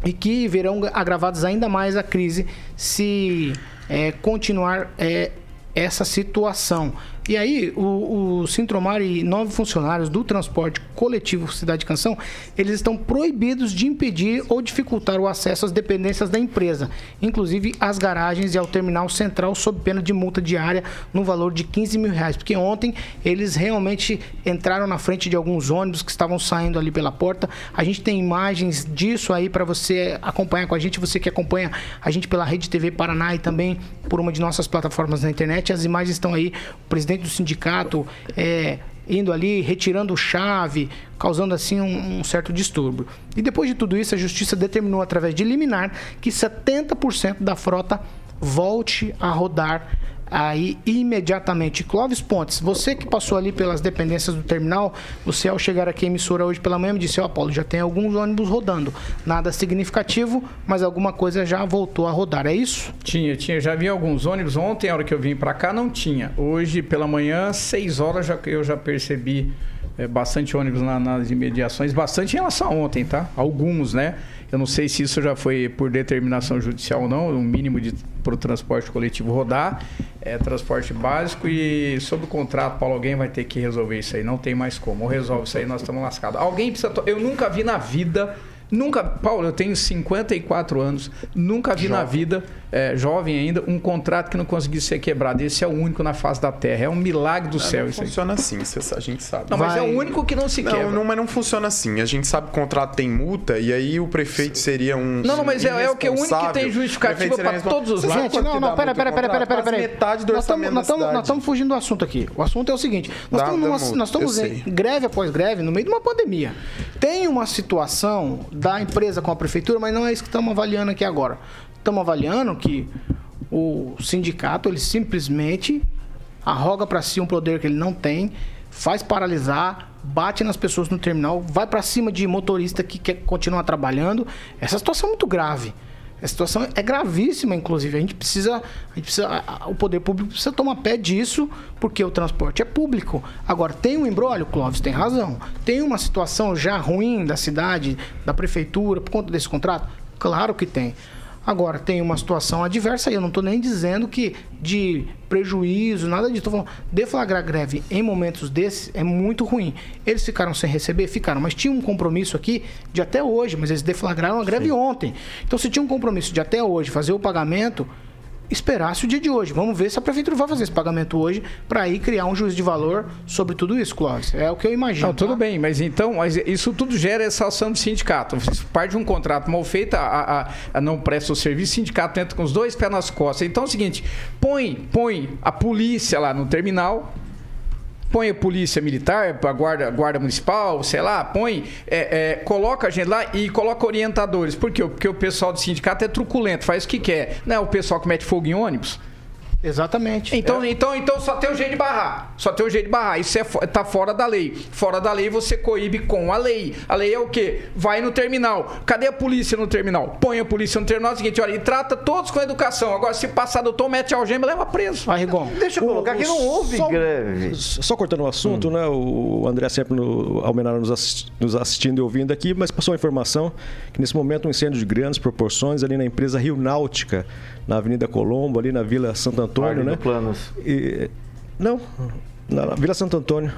e que verão agravados ainda mais a crise se é, continuar é, essa situação. E aí, o, o Sintromar e nove funcionários do transporte coletivo Cidade Canção, eles estão proibidos de impedir ou dificultar o acesso às dependências da empresa, inclusive às garagens e ao terminal central, sob pena de multa diária no valor de 15 mil reais. Porque ontem eles realmente entraram na frente de alguns ônibus que estavam saindo ali pela porta. A gente tem imagens disso aí para você acompanhar com a gente, você que acompanha a gente pela Rede TV Paraná e também por uma de nossas plataformas na internet. As imagens estão aí, o presidente do sindicato é, indo ali, retirando chave, causando assim um, um, certo distúrbio. E depois de tudo isso, a justiça determinou através de liminar que 70% da frota volte a rodar aí imediatamente. Clóvis Pontes, você que passou ali pelas dependências do terminal, você ao chegar aqui à emissora hoje pela manhã me disse, ó oh, Paulo, já tem alguns ônibus rodando. Nada significativo, mas alguma coisa já voltou a rodar, é isso? Tinha, tinha. Já vi alguns ônibus. Ontem, a hora que eu vim para cá, não tinha. Hoje, pela manhã, 6 horas, já, eu já percebi é, bastante ônibus na, nas imediações. Bastante em relação a ontem, tá? Alguns, né? Eu não sei se isso já foi por determinação judicial ou não, o um mínimo para o transporte coletivo rodar, é transporte básico e sobre o contrato, Paulo, alguém vai ter que resolver isso aí, não tem mais como. Ou resolve isso aí, nós estamos lascados. Alguém precisa. Eu nunca vi na vida Nunca, Paulo, eu tenho 54 anos, nunca vi jovem. na vida, é, jovem ainda, um contrato que não conseguisse ser quebrado. Esse é o único na face da Terra. É um milagre do não, céu. Não funciona assim, a gente sabe. Não, mas é o único que não se não, quebra. Não, mas não funciona assim. A gente sabe que o contrato tem multa e aí o prefeito seria um. Não, não, mas é, é o que é o único que tem justificativa para todos os lados. Gente, não, não, pera, pera, pera, pera, pera, pera. Metade do orçamento nós estamos fugindo do assunto aqui. O assunto é o seguinte: nós estamos, nós estamos em greve após greve no meio de uma pandemia. Tem uma situação da empresa com a prefeitura, mas não é isso que estamos avaliando aqui agora. Estamos avaliando que o sindicato ele simplesmente arroga para si um poder que ele não tem, faz paralisar, bate nas pessoas no terminal, vai para cima de motorista que quer continuar trabalhando. Essa situação é muito grave. A situação é gravíssima, inclusive. A gente precisa, a gente precisa, o poder público precisa tomar pé disso, porque o transporte é público. Agora, tem um embrólio, Clóvis tem razão. Tem uma situação já ruim da cidade, da prefeitura, por conta desse contrato? Claro que tem. Agora, tem uma situação adversa e eu não estou nem dizendo que de prejuízo, nada disso. Estou falando, deflagrar greve em momentos desses é muito ruim. Eles ficaram sem receber? Ficaram, mas tinha um compromisso aqui de até hoje, mas eles deflagraram a greve Sim. ontem. Então, se tinha um compromisso de até hoje fazer o pagamento, esperasse o dia de hoje. Vamos ver se a prefeitura vai fazer esse pagamento hoje para aí criar um juízo de valor sobre tudo isso, Clóvis. É o que eu imagino. Não, tudo tá? bem, mas então, mas isso tudo gera essa ação do sindicato. Parte de um contrato mal feito, a, a, a não presta o serviço, o sindicato entra com os dois pés nas costas. Então é o seguinte: põe, põe a polícia lá no terminal põe a polícia militar, a guarda, guarda municipal, sei lá, põe, é, é, coloca a gente lá e coloca orientadores. Por quê? Porque o pessoal do sindicato é truculento, faz o que quer. Não é o pessoal que mete fogo em ônibus? Exatamente. Então, é. então, então só tem o jeito de barrar. Só tem o jeito de barrar. Isso é, tá fora da lei. Fora da lei você coíbe com a lei. A lei é o quê? Vai no terminal. Cadê a polícia no terminal? Põe a polícia no terminal. É o seguinte, olha, e trata todos com educação. Agora, se passar doutor, mete algema, leva preso. Vai, Rigon. Deixa eu colocar que não houve só, greve. Só cortando o assunto, hum. né? O André sempre no, Almenara nos, nos assistindo e ouvindo aqui, mas passou a informação que nesse momento um incêndio de grandes proporções ali na empresa Rio Náutica, na Avenida Colombo, ali na Vila Santo Antônio, né? Planos. E, não, na Vila Santo Antônio.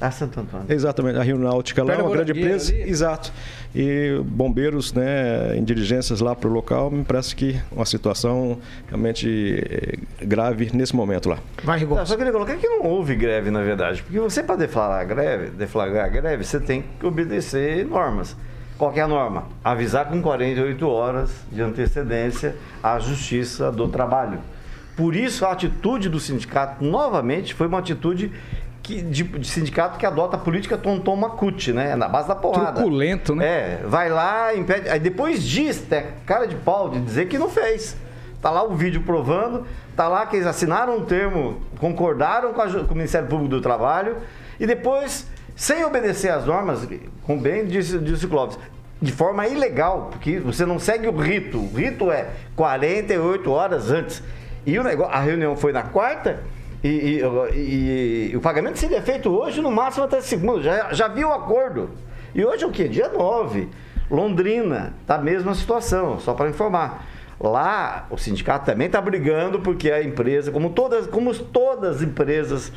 Ah, Santo Antônio. Exatamente, a Rio Náutica lá, é uma grande empresa. Ali. Exato. E bombeiros, né, em diligências lá para o local, me parece que uma situação realmente eh, grave nesse momento lá. Vai, Rigor. Só queria colocar que não houve greve, na verdade. Porque você, para deflagrar greve, deflagrar greve, você tem que obedecer normas. Qual é a norma? Avisar com 48 horas de antecedência à Justiça do Trabalho. Por isso, a atitude do sindicato, novamente, foi uma atitude que, de, de, sindicato que adota a política tonton macute, né? Na base da porrada. Truculento, né? É, vai lá, impede. Aí depois diz, tem cara de pau de dizer que não fez. Tá lá o vídeo provando, tá lá que eles assinaram um termo, concordaram com, a, com o Ministério Público do Trabalho, e depois sem obedecer às normas, com bem disse, disse o Clóvis, de forma ilegal, porque você não segue o rito. O rito é 48 horas antes. E o negócio, a reunião foi na quarta e, e, e, o pagamento seria feito hoje, no máximo até segunda. Já, já viu o acordo. E hoje é o quê? Dia 9. Londrina, tá a mesma situação, só para informar. Lá o sindicato também está brigando porque a empresa, como todas, como todas as empresas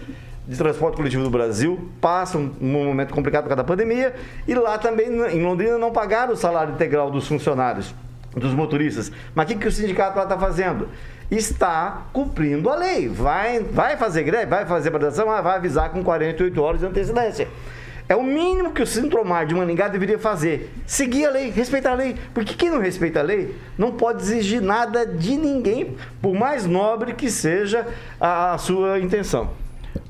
de transporte coletivo do Brasil passam um momento complicado por causa da pandemia e lá também em Londrina não pagaram o salário integral dos funcionários, dos motoristas. Mas o que, que o sindicato lá está fazendo? Está cumprindo a lei. Vai, vai fazer greve, vai fazer paralisação, vai avisar com 48 horas de antecedência. É o mínimo que o Sintromar de Maningá deveria fazer. Seguir a lei, respeitar a lei. Porque quem não respeita a lei não pode exigir nada de ninguém, por mais nobre que seja a sua intenção.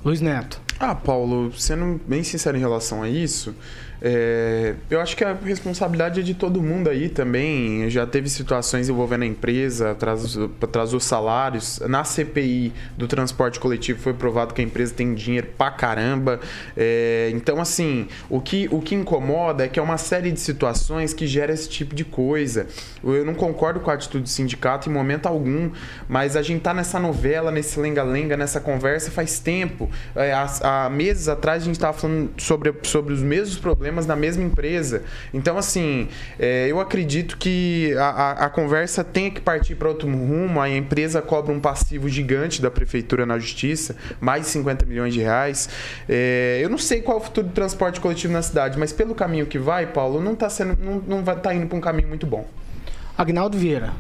Luiz Neto. Ah, Paulo, sendo bem sincero em relação a isso, é, eu acho que a responsabilidade é de todo mundo aí também. Já teve situações envolvendo a empresa, atrasou, salários. Na CPI do transporte coletivo foi provado que a empresa tem dinheiro pra caramba. É, então, assim, o que, o que incomoda é que é uma série de situações que gera esse tipo de coisa. Eu não concordo com a atitude do sindicato em momento algum, mas a gente tá nessa novela, nesse lenga-lenga, nessa conversa faz tempo. É, há, há meses atrás a gente estava falando sobre, sobre os mesmos problemas na mesma empresa. Então, assim, é, eu acredito que a, a, a conversa tem que partir para outro rumo. A empresa cobra um passivo gigante da prefeitura na justiça, mais de 50 milhões de reais. É, eu não sei qual é o futuro do transporte coletivo na cidade, mas pelo caminho que vai, Paulo, não está sendo, não, não vai tá indo para um caminho muito bom. Agnaldo Vieira.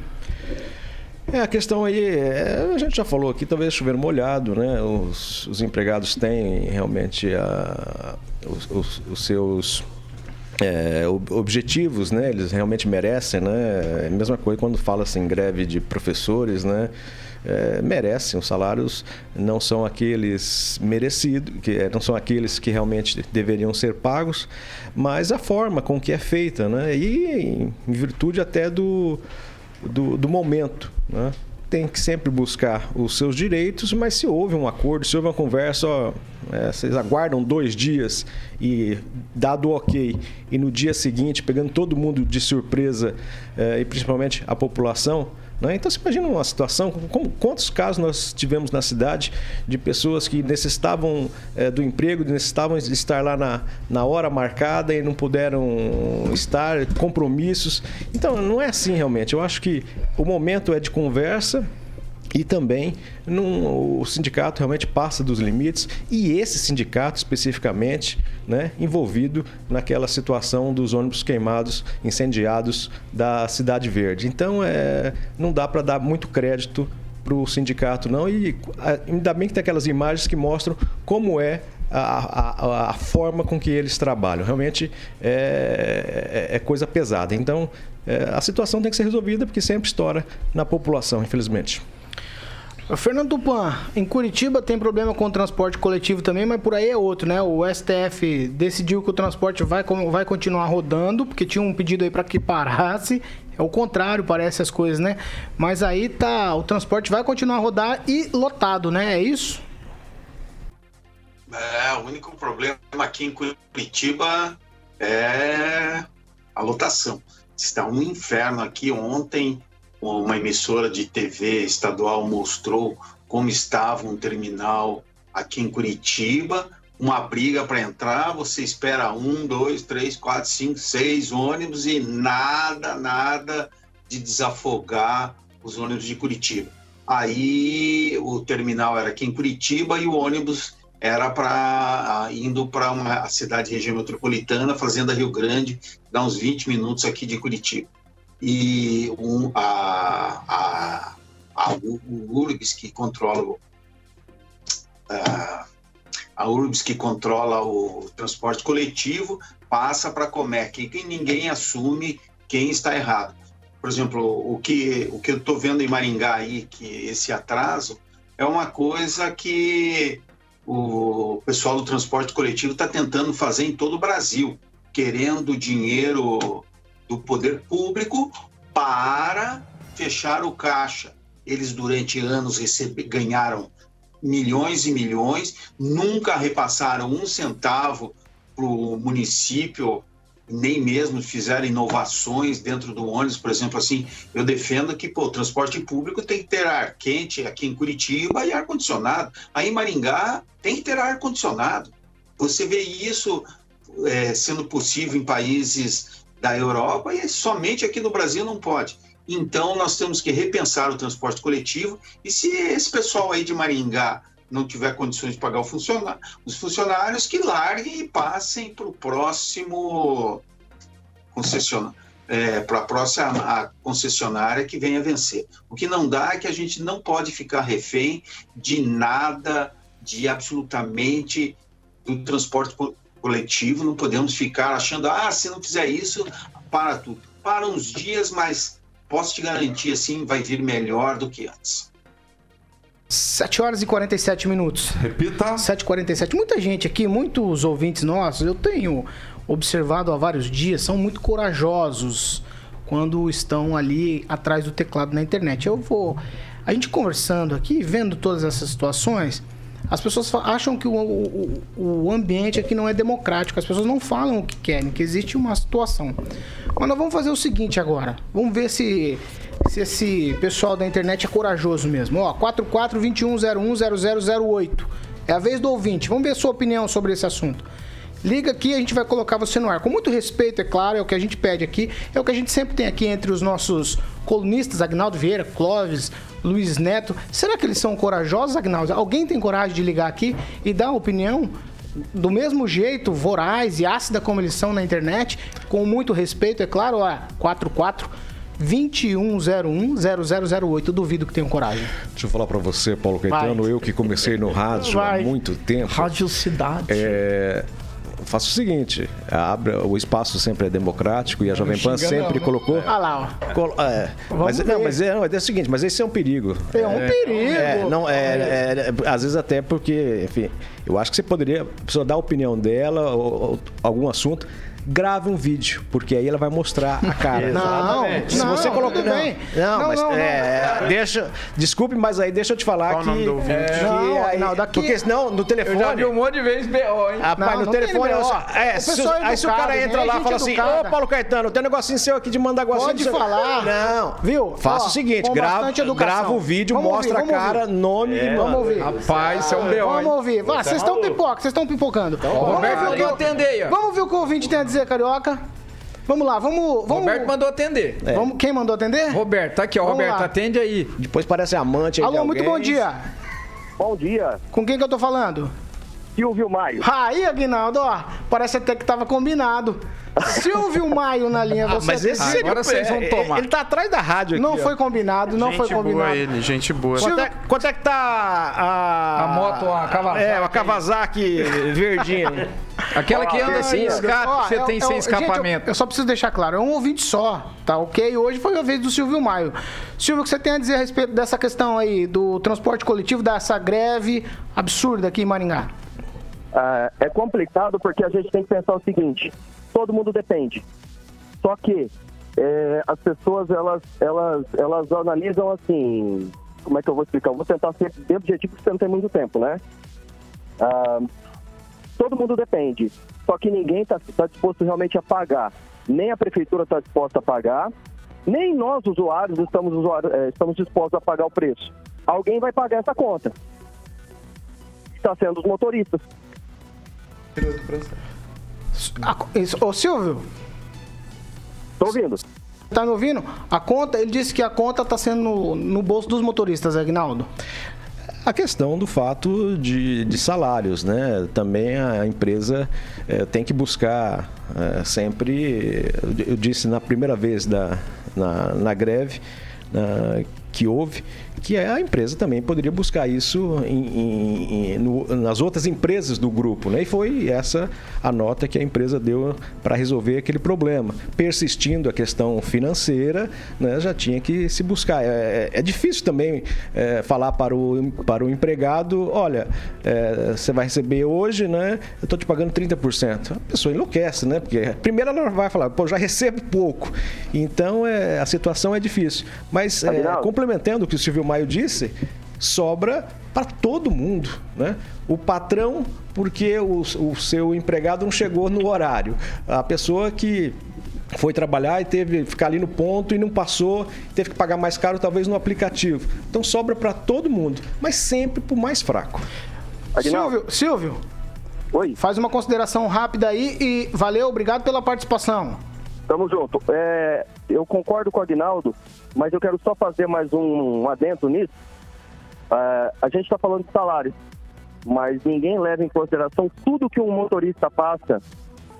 É, a questão aí, é, a gente já falou aqui, talvez chover molhado, né? Os, os empregados têm realmente a, os, os, os seus é, objetivos, né? Eles realmente merecem, né? É mesma coisa quando fala assim greve de professores, né? É, merecem, os salários não são aqueles merecidos, que é, não são aqueles que realmente deveriam ser pagos, mas a forma com que é feita, né? E em virtude até do do, do momento. Né? Tem que sempre buscar os seus direitos, mas se houve um acordo, se houve uma conversa, ó, é, vocês aguardam dois dias e dado o ok, e no dia seguinte, pegando todo mundo de surpresa, é, e principalmente a população, né? Então, você imagina uma situação, como, quantos casos nós tivemos na cidade de pessoas que necessitavam é, do emprego, necessitavam estar lá na, na hora marcada e não puderam estar, compromissos. Então, não é assim realmente. Eu acho que o momento é de conversa, e também num, o sindicato realmente passa dos limites e esse sindicato especificamente né, envolvido naquela situação dos ônibus queimados, incendiados da Cidade Verde. Então é, não dá para dar muito crédito para o sindicato não e ainda bem que tem aquelas imagens que mostram como é a, a, a, forma com que eles trabalham. Realmente é, é, é coisa pesada. Então, é, a situação tem que ser resolvida porque sempre estoura na população, infelizmente. Fernando Tupan, em Curitiba tem problema com o transporte coletivo também, mas por aí é outro, né? O STF decidiu que o transporte vai, vai continuar rodando, porque tinha um pedido aí para que parasse. É o contrário, parece as coisas, né? Mas aí tá, o transporte vai continuar a rodar e lotado, né? É isso? É, o único problema aqui em Curitiba é a lotação. Está um inferno aqui ontem uma emissora de TV estadual mostrou como estava um terminal aqui em Curitiba, uma briga para entrar, você espera um, dois, três, quatro, cinco, seis ônibus e nada, nada de desafogar os ônibus de Curitiba. Aí o terminal era aqui em Curitiba e o ônibus era para indo para uma cidade região metropolitana, Fazenda Rio Grande, dá uns 20 minutos aqui de Curitiba e um, a, a, a, o, URBS que controla a, a que controla o transporte coletivo passa para a Comec e ninguém assume quem está errado. Por exemplo, o que, o que eu estou vendo em Maringá aí, que esse atraso, é uma coisa que o pessoal do transporte coletivo está tentando fazer em todo o Brasil, querendo dinheiro do poder público para fechar o caixa. Eles, durante anos, recebe, ganharam milhões e milhões, nunca repassaram um centavo para o município, nem mesmo fizeram inovações dentro do ônibus, por exemplo, assim, eu defendo que pô, o transporte público tem que ter ar quente aqui em Curitiba e ar-condicionado. Aí em Maringá tem que ter ar-condicionado. Você vê isso é, sendo possível em países da Europa e somente aqui no Brasil não pode. Então, nós temos que repensar o transporte coletivo e se esse pessoal aí de Maringá não tiver condições de pagar funcionário, os funcionários, que larguem e passem para o próximo concessionário, é, para a próxima concessionária que venha vencer. O que não dá é que a gente não pode ficar refém de nada, de absolutamente do transporte coletivo, não podemos ficar achando, ah, se não fizer isso, para tudo. Para uns dias, mas posso te garantir, assim, vai vir melhor do que antes. 7 horas e 47 minutos. Repita. 7h47. Muita gente aqui, muitos ouvintes nossos, eu tenho observado há vários dias, são muito corajosos quando estão ali atrás do teclado na internet. Eu vou. A gente conversando aqui, vendo todas essas situações, as pessoas acham que o, o, o ambiente aqui não é democrático, as pessoas não falam o que querem, que existe uma situação. Mas nós vamos fazer o seguinte agora. Vamos ver se, se esse pessoal da internet é corajoso mesmo. Ó, 4421010008. É a vez do ouvinte. Vamos ver a sua opinião sobre esse assunto. Liga aqui, a gente vai colocar você no ar. Com muito respeito, é claro, é o que a gente pede aqui, é o que a gente sempre tem aqui entre os nossos colunistas, Agnaldo Vieira, Clóvis, Luiz Neto. Será que eles são corajosos, Agnaldo? Alguém tem coragem de ligar aqui e dar opinião? Do mesmo jeito, voraz e ácida como eles são na internet, com muito respeito, é claro, ó, 44 2101-0008. Duvido que tenham coragem. Deixa eu falar pra você, Paulo Caetano, eu que comecei no rádio Vai. há muito tempo. Rádio Cidade. É, faço o seguinte, abre, o espaço sempre é democrático e a Jovem Pan xinga não, sempre né? colocou. Olha lá, ó. Colo- é, mas, ver. não, mas, é, não, é o seguinte, mas esse é um perigo. É um perigo. É, não, é, é, é, às vezes até porque, enfim, eu acho que você poderia, a pessoa dar a opinião dela, ou, ou algum assunto, grave um vídeo, porque aí ela vai mostrar a cara. Não, Se não, você coloca, tudo não, bem. não, Não, mas não, não. é, deixa, desculpe, mas aí deixa eu te falar Qual o que, nome do é, que Não, aí- Aguinaldo, aqui- porque senão no telefone Eu já vi um monte de vezes BO, hein? Rapaz, Não, no não telefone, ó, é, O se- é aí se o educado, cara né? entra lá e fala assim, educada. ô Paulo Caetano, tem um negocinho seu aqui de Mandaguaçu. Pode não falar. Não, Viu? Faça Ó, o seguinte, grava, grava o vídeo, Vamos mostra ouvir, a vamos cara, nome e manda. Vamos ouvir. Rapaz, isso é um BO, Vamos hein? ouvir. Vá, vocês estão pipoca, vocês estão pipocando. O Vamos ver o que- ó. Vamos ver o que o ouvinte tem a dizer, Carioca. Vamos lá, vamos... O vamos Roberto mandou atender. vamos quem mandou atender? Roberto, tá aqui, ó. Vamos Roberto, lá. atende aí. Depois parece amante aí de Alô, muito bom dia. Bom dia, Com quem que eu tô falando? Silvio Maio. Aí, Aguinaldo, ó, parece até que tava combinado. Silvio Maio na linha, Ah, você mas esse Agora seria- vocês vão é, tomar. Ele tá atrás da rádio aqui, Não ó. foi combinado, não gente foi combinado. boa ele, gente boa. Quanto é, quanto é que tá a... A moto, a Kawasaki. É, a Kawasaki verdinha. Aquela que anda sem escape, Ó, você é- tem é sem escapamento. Gente, eu, eu só preciso deixar claro, é um ouvinte só, tá ok? Hoje foi a vez do Silvio Maio. Silvio, o que você tem a dizer a respeito dessa questão aí do transporte coletivo, dessa greve absurda aqui em Maringá? Ah, é complicado porque a gente tem que pensar o seguinte: todo mundo depende. Só que é, as pessoas elas, elas, elas analisam assim. Como é que eu vou explicar? Eu vou tentar ser bem objetivo porque você não tem muito tempo, né? Ah, todo mundo depende. Só que ninguém está disposto realmente a pagar. Nem a prefeitura está disposta a pagar, nem nós, usuários, estamos, usuários, eh, estamos dispostos a pagar o preço. Alguém vai pagar essa conta. Está sendo os motoristas. A co- isso- Ô Silvio, Estou ouvindo? tá me ouvindo? A conta, ele disse que a conta tá sendo no, no bolso dos motoristas, Agnaldo. A questão do fato de, de salários, né? Também a empresa eh, tem que buscar eh, sempre. eu- disse na primeira vez da, na, na greve que houve que a empresa também poderia buscar isso em- em- em- no- nas outras empresas do grupo, né? E foi essa a nota que a empresa deu para resolver aquele problema. Persistindo a questão financeira, né, já tinha que se buscar. É, é difícil também é, falar para o, para o empregado, olha, é, você vai receber hoje, né? Eu estou te pagando 30%. A pessoa enlouquece, né? Porque primeiro ela vai falar, pô, já recebo pouco. Então é, a situação é difícil. Mas é, Aguinaldo. Complementando o que o Silvio Maio disse, sobra para todo mundo, né? O patrão, porque o, o seu empregado não chegou no horário. A pessoa que foi trabalhar e teve que ficar ali no ponto e não passou, teve que pagar mais caro talvez no aplicativo. Então sobra para todo mundo, mas sempre para o mais fraco. Silvio, Silvio, Oi, faz uma consideração rápida aí e valeu, obrigado pela participação. tamo junto. É, eu concordo com o Agnaldo, mas eu quero só fazer mais um, um adendo nisso. É, a gente está falando de salário, mas ninguém leva em consideração tudo que um motorista passa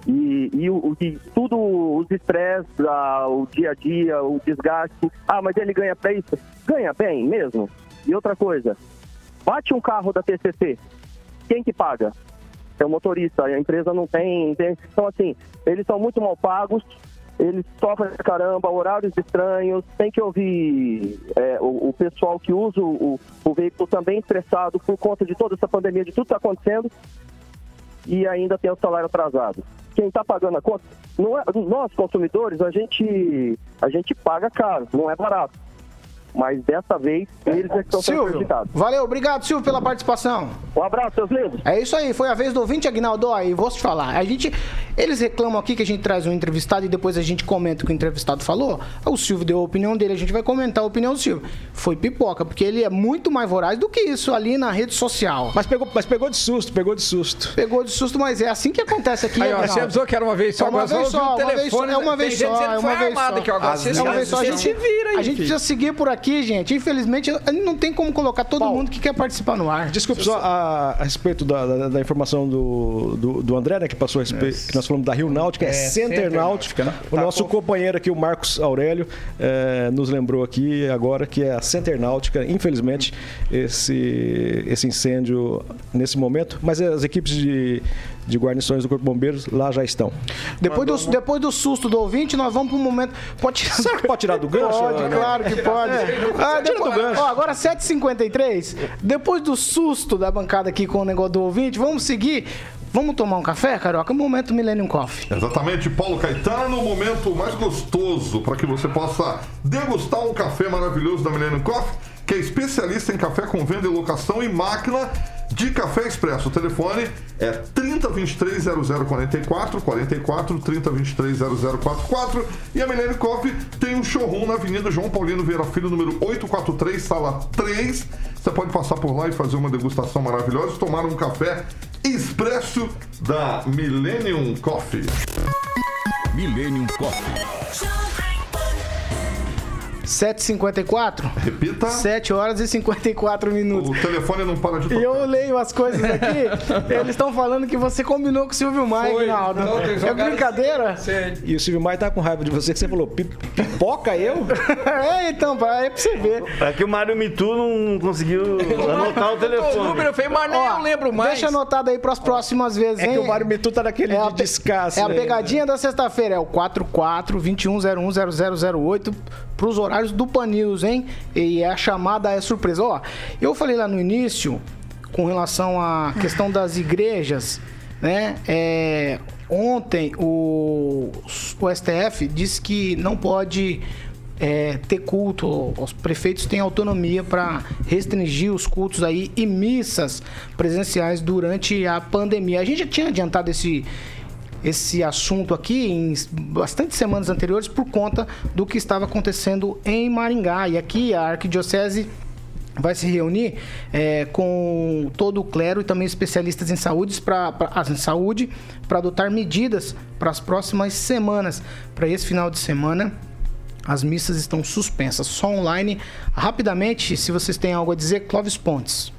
e, e o, o que- tudo os estresses, o dia a dia, o desgaste. Ah, mas ele ganha pra isso? Ganha bem mesmo. E outra coisa, bate um carro da TCC, quem que paga? É o motorista, a empresa não tem, tem- Então, assim, eles são muito mal pagos, eles sofrem pra caramba, horários estranhos, tem que ouvir é, o, o pessoal que usa o, o veículo também estressado por conta de toda essa pandemia, de tudo que está acontecendo, e ainda tem o salário atrasado. Quem está pagando a conta, não é, nós consumidores, a gente, a gente paga caro, não é barato. Mas dessa vez, eles é que estão sendo Silvio, prejudicados. valeu, obrigado, Silvio, pela participação. Um abraço, seus lindos. É isso aí, foi a vez do ouvinte, Agnaldo. E vou te falar, a gente, eles reclamam aqui que a gente traz um entrevistado e depois a gente comenta o que o entrevistado falou. O Silvio deu a opinião dele, a gente vai comentar a opinião do Silvio. Foi pipoca, porque ele é muito mais voraz do que isso ali na rede social. Mas pegou, mas pegou de susto, pegou de susto. Pegou de susto, mas é assim que acontece aqui. Aí, ó, você avisou que era uma vez só, É uma vez só telefone, é uma vez só, é que uma vez só. É uma vez só, a gente, vira aí, a gente precisa seguir por aqui, gente. Infelizmente, não tem como colocar todo mundo que quer participar no ar. Desculpe, só a, a respeito da, da, da informação do, do, do André, né, que passou a respeito, que nós falamos da Rio Náutica, é, É, Center, Center Náutica. Náutica, né? O Tá nosso com- companheiro aqui, o Marcos Aurélio, eh, nos lembrou aqui agora que é a Center Náutica. Infelizmente, esse, esse incêndio nesse momento, mas as equipes de, de guarnições do Corpo de Bombeiros lá já estão. Depois do, depois do susto do ouvinte, nós vamos para um momento. Pode tirar, Será que pode tirar do gancho? Pode, claro que pode. Ah, Tira do depois, gancho. ó, agora 7h53. Depois do susto da bancada aqui com o negócio do ouvinte, vamos seguir. Vamos tomar um café, Carioca? Momento Millennium Coffee. Exatamente, Paulo Caetano, o momento mais gostoso para que você possa degustar um café maravilhoso da Millennium Coffee, que é especialista em café com venda e locação e máquina de café expresso. O telefone é 3023 0044 44 3023 0044 e a Millennium Coffee tem um showroom na Avenida João Paulino Vieira Filho, número 843, sala 3. Você pode passar por lá e fazer uma degustação maravilhosa, tomar um café expresso da Millennium Coffee. Millennium Coffee. 7h54? Repita. 7 horas e 54 minutos. O telefone não para de E tocar. eu leio as coisas aqui, eles estão falando que você combinou com o Silvio Maia, Foi. Tem É brincadeira? Sério. E o Silvio Maia tá com raiva de você, que você falou, "Pi- pipoca eu? é, então, é pra você ver. É que o Mário Mitu não conseguiu anotar o O telefone. número eu falei, mas nem Ó, eu lembro mais. Deixa anotado aí pras próximas vezes, É hein? que o Mário Mitu tá naquele É a, de descasso. é a né? pegadinha da sexta-feira, é o 44 2101 0008 pros horários do Pan News, hein? E a chamada é surpresa. Ó, eu falei lá no início com relação à questão das igrejas, né? É, ontem o, o STF disse que não pode é, ter culto. Os prefeitos têm autonomia para restringir os cultos aí e missas presenciais durante a pandemia. A gente já tinha adiantado esse esse assunto aqui em bastante semanas anteriores por conta do que estava acontecendo em Maringá. E aqui a Arquidiocese vai se reunir é, com todo o clero e também especialistas em saúde para saúde para adotar medidas para as próximas semanas. Para esse final de semana, as missas estão suspensas, só online. Rapidamente, se vocês têm algo a dizer, Clóvis Pontes.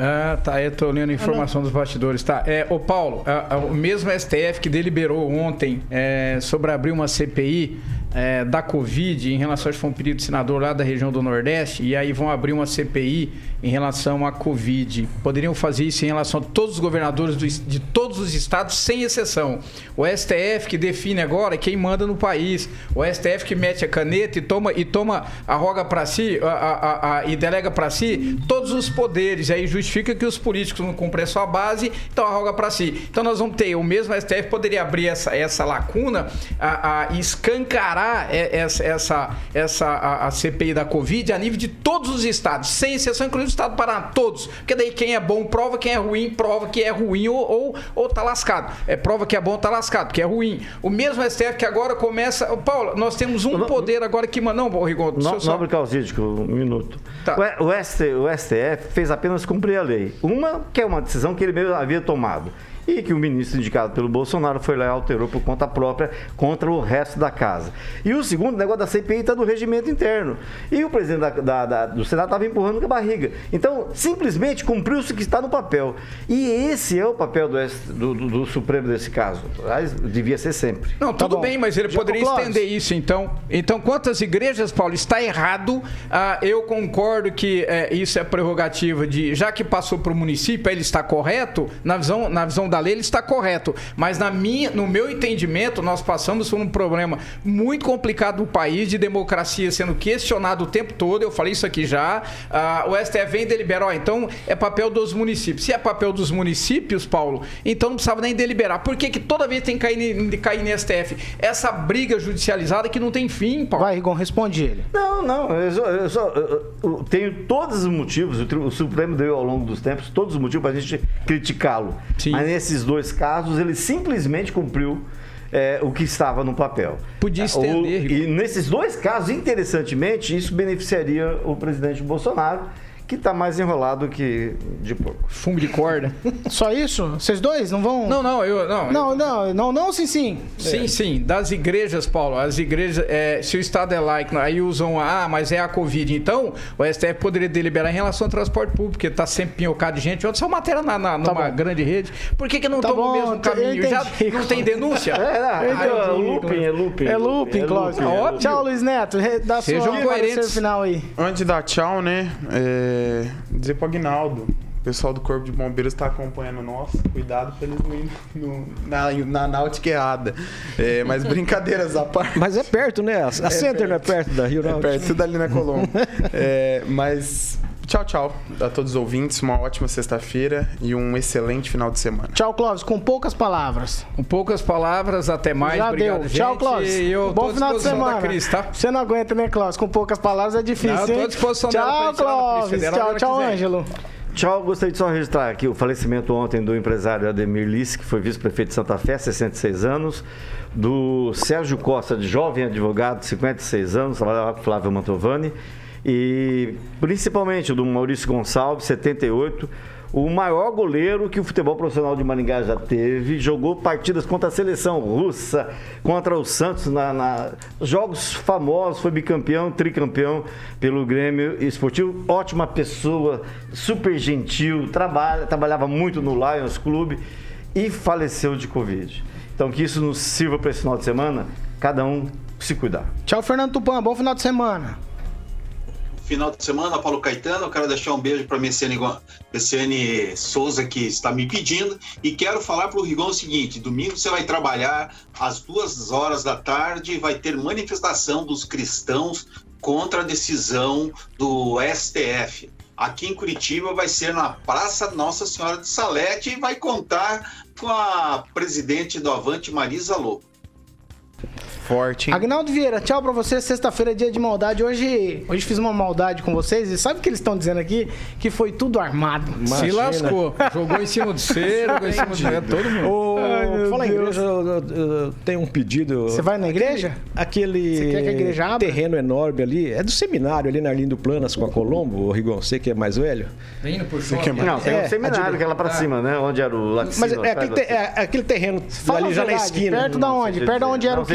Ah, tá. Eu tô a informação dos bastidores, tá? É, ô Paulo, ah, ah, o mesmo STF que deliberou ontem é, sobre abrir uma CPI é, da Covid em relação, acho que um pedido do senador lá da região do Nordeste, e aí vão abrir uma CPI em relação à Covid. Poderiam fazer isso em relação a todos os governadores do de todos os estados, sem exceção. O STF que define agora quem manda no país. O STF que mete a caneta e toma, e toma a roga para si a- a- a- e delega para si todos os poderes. Aí justifica que os políticos não cumprem a sua base, então arroga para si. Então nós vamos ter, o mesmo STF poderia abrir essa, essa lacuna a, a escancarar e- essa, essa, essa a, a CPI da Covid a nível de todos os estados, sem exceção, inclusive o estado do Paraná, todos. Porque daí quem é bom prova, quem é ruim prova que é ruim ou, ou, ou tá lascado. É prova que é bom, tá lascado, porque é ruim. O mesmo STF que agora começa. Paulo, nós temos um poder agora que. Não, Não, Rigon, deixa No, eu só- Nobre Causídico, um minuto. Tá. O, E- o ST o STF fez apenas cumprir a lei. Uma, que é uma decisão que ele mesmo havia tomado. E que o ministro indicado pelo Bolsonaro foi lá e alterou por conta própria contra o resto da casa. E o segundo, o negócio da CPI está do regimento interno. E o presidente da- da- da- do Senado estava empurrando com a barriga. Então, simplesmente cumpriu-se o que está no papel. E esse é o papel do, do- do- do Supremo nesse caso. Aliás, devia ser sempre. Não, tudo bom. bem, mas ele Jacob poderia Clóvis. estender isso, então. Então, quantas igrejas, Paulo, está errado? Ah, eu concordo que é, isso é prerrogativa de. Já que passou para o município, ele está correto, na visão, na visão da lei, ele está correto. Mas na minha, no meu entendimento, nós passamos por um problema muito complicado no país de democracia sendo questionado o tempo todo. Eu falei isso aqui já. Ah, o STF vem deliberar, ó, então é papel dos municípios. Se é papel dos municípios, Paulo, então não precisava nem deliberar. Por que, que toda vez tem que cair, cair no STF? Essa briga judicializada que não tem fim, Paulo. Vai, Rigon, responde ele. Não, não, eu, só, eu, só, eu, eu tenho todos os motivos, o, o Supremo deu ao longo dos tempos, todos os motivos para a gente criticá-lo. Mas nesses dois casos, ele simplesmente cumpriu é, o que estava no papel. Podia estender, O-. E nesses dois casos, interessantemente, isso beneficiaria o presidente Bolsonaro, que está mais enrolado que de porco. Fumo de corda. Só isso? Vocês dois não vão. Não, não, eu. Não, Não, não, não, não, sim, sim. Sim, sim. Das igrejas, Paulo, as igrejas, é, se o Estado é laico, aí usam, ah, mas é a Covid. Então, o STF poderia deliberar em relação ao transporte público, porque está sempre pinhocado de gente. Só matéria na, na, Tá numa bom. grande rede. Por que, que não Tá toma o mesmo eu caminho? Já não tem denúncia? É, não, Eu entendi, é looping, é looping. É looping, Cláudio. looping, é Óbvio. Tchau, Luiz Neto. Dá Sejam sua coerentes. final aí. Antes de dar tchau, né? é, dizer pro Aguinaldo. O pessoal do Corpo de Bombeiros está acompanhando nós. Cuidado pra eles não irem no- na, na náutica errada. É, mas brincadeiras à parte. Mas é perto, né? A, a Center não é perto da Rio É Náutico. perto, tudo ali na Colombo. É, mas tchau, tchau a todos os ouvintes. Uma ótima sexta-feira e um excelente final de semana. Tchau, Clóvis, com poucas palavras. Com poucas palavras, até mais. Já Obrigado, deu. Tchau, gente. Clóvis. Eu tô Bom final de semana. Cris, tá? Você não aguenta, né, Clóvis? Com poucas palavras é difícil, Não, eu tô hein? à disposição Tchau, Clóvis. Tchau, tchau, quiser. Ângelo. Tchau, gostaria de só registrar aqui o falecimento ontem do empresário Ademir Lice, que foi vice-prefeito de Santa Fé, 66 anos, do Sérgio Costa, de jovem advogado, 56 anos, trabalhava com Flávio Mantovani, e principalmente do Maurício Gonçalves, 78, o maior goleiro que o futebol profissional de Maringá já teve, jogou partidas contra a seleção russa, contra o Santos na, na- jogos famosos, foi bicampeão, tricampeão pelo Grêmio Esportivo, ótima pessoa, super gentil, trabalha, trabalhava muito no Lions Clube e faleceu de Covid. Então que isso nos sirva para esse final de semana, cada um se cuidar. Tchau, Fernando Tupan. Bom final de semana. Final de semana, Paulo Caetano. Eu quero deixar um beijo para a Messiane, Messiane Souza, que está me pedindo. E quero falar para o Rigon o seguinte: domingo você vai trabalhar às duas horas da tarde, vai ter manifestação dos cristãos contra a decisão do STF. Aqui em Curitiba vai ser na Praça Nossa Senhora de Salete e vai contar com a presidente do Avante, Marisa Lobo. Forte, hein? Agnaldo Vieira, tchau pra você. Sexta-feira é dia de maldade. Hoje, hoje fiz uma maldade com vocês e sabe o que eles estão dizendo aqui? Que foi tudo armado. Se lascou. Jogou em cima do cero, jogou em cima do todo mundo. Ô, Ai, fala em Deus. igreja, eu, eu- eu tenho um pedido. Você vai na igreja? Aquele Você quer que a igreja abra? terreno enorme ali, é do seminário ali na Arlindo Planas com a Colombo, o Rigon, você que é mais velho. Indo por que é. Não, tem É, um seminário que é lá para cima, né? Onde era o lá de Mas é atrás aquele, te- é aquele terreno Fala ali já na verdade, esquina. perto da onde? Perto da onde era não o quê?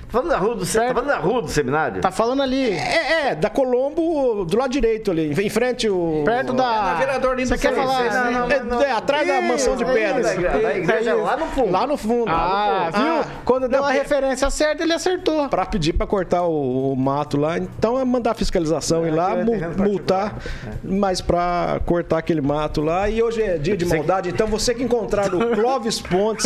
falando da rua do, ce- tá falando da rua do seminário? Tá falando ali. É, é, da Colombo, do lado direito ali, em frente o... Perto da. na vereador Lindo Você quer falar? esse- Não, não, É, é, atrás da mansão de pedras. Da igreja, da igreja é lá no fundo. Lá no fundo. Ah, no fundo. viu? Quando deu Não, a porque- referência certa, ele acertou. Pra pedir pra cortar o, o mato lá, então é mandar fiscalização ir lá, é multar, mas pra cortar aquele mato lá. E hoje é dia de maldade, então você que encontrar o Clóvis Pontes,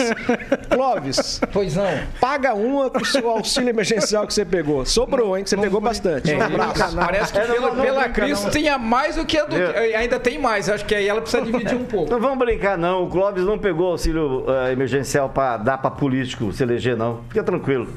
Clóvis, Pois não. paga uma com o seu auxílio emergencial que você pegou. Sobrou, hein? Que você pegou bastante. É. Parece que É, não, pela, não, não pela brinca, Cris não. tinha mais do que a do. Ainda tem mais. Acho que aí ela precisa dividir um pouco. Não vamos brincar, não. O Clóvis não pegou auxílio eh, emergencial para dar para político se eleger, não. Fica tranquilo.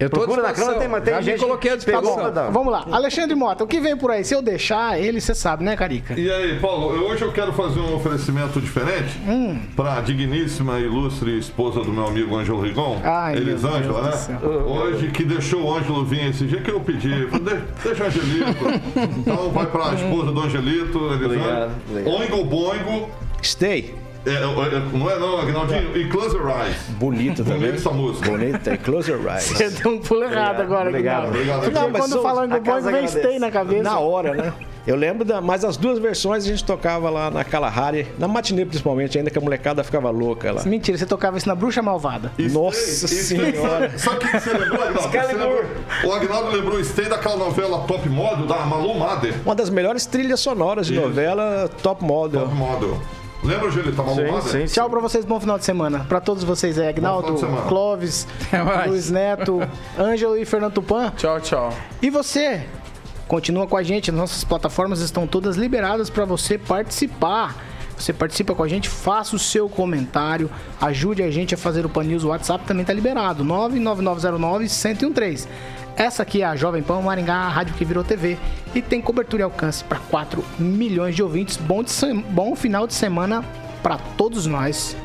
Eu tô Procura na. Câmara, tem, mas tem Já gente coloquei pegou disposição. Vamos lá. Alexandre Mota, o que vem por aí? Se eu deixar ele, você sabe, né, Carica? E aí, Paulo, eu- hoje eu quero fazer um oferecimento diferente Hum. para a digníssima e ilustre esposa do meu amigo Ângelo Rigon, Ai, Elisângela, né? Hoje que deixou o Ângelo vir esse dia que eu pedi, falei, "De- deixa o Angelito. Então vai para a esposa do Angelito, Elisângela. Oingo Boingo. Stay. É, é, não é não, Agnaldinho? E Close Your Eyes. Bonito também. Bonita essa música. Bonita. E close your eyes. Você deu um pulo errado agora. obrigado, Guilherme. obrigado. Porque Não, quando falando Boing, casa vem stay na cabeça. Na hora, né? Eu lembro, da, mas as duas versões a gente tocava lá na Kalahari, na matinê principalmente, ainda que a molecada ficava louca lá. Mentira, você tocava isso na Bruxa Malvada. Stay, Nossa Stay, Senhora. Sabe o que você lembrou, Agnaldo? O Agnaldo lembrou o Stay daquela novela Top Model da Malu Mader. Uma das melhores trilhas sonoras de Isso. novela Top Model. Top Model. Lembra, Geli? Tava Sim, arrumada? sim, sim. Tchau pra vocês, bom final de semana. Pra todos vocês aí, Agnaldo. Clóvis. Luiz Neto, Ângelo e Fernando Tupan. Tchau, tchau. E você? Continua com a gente, nossas plataformas estão todas liberadas para você participar. Você participa com a gente, faça o seu comentário, ajude a gente a fazer o Pan News. O WhatsApp também tá liberado, 99909-1013. Essa aqui é a Jovem Pan Maringá, a rádio que virou TV e tem cobertura e alcance para 4 milhões de ouvintes. Bom, de bom final de semana para todos nós.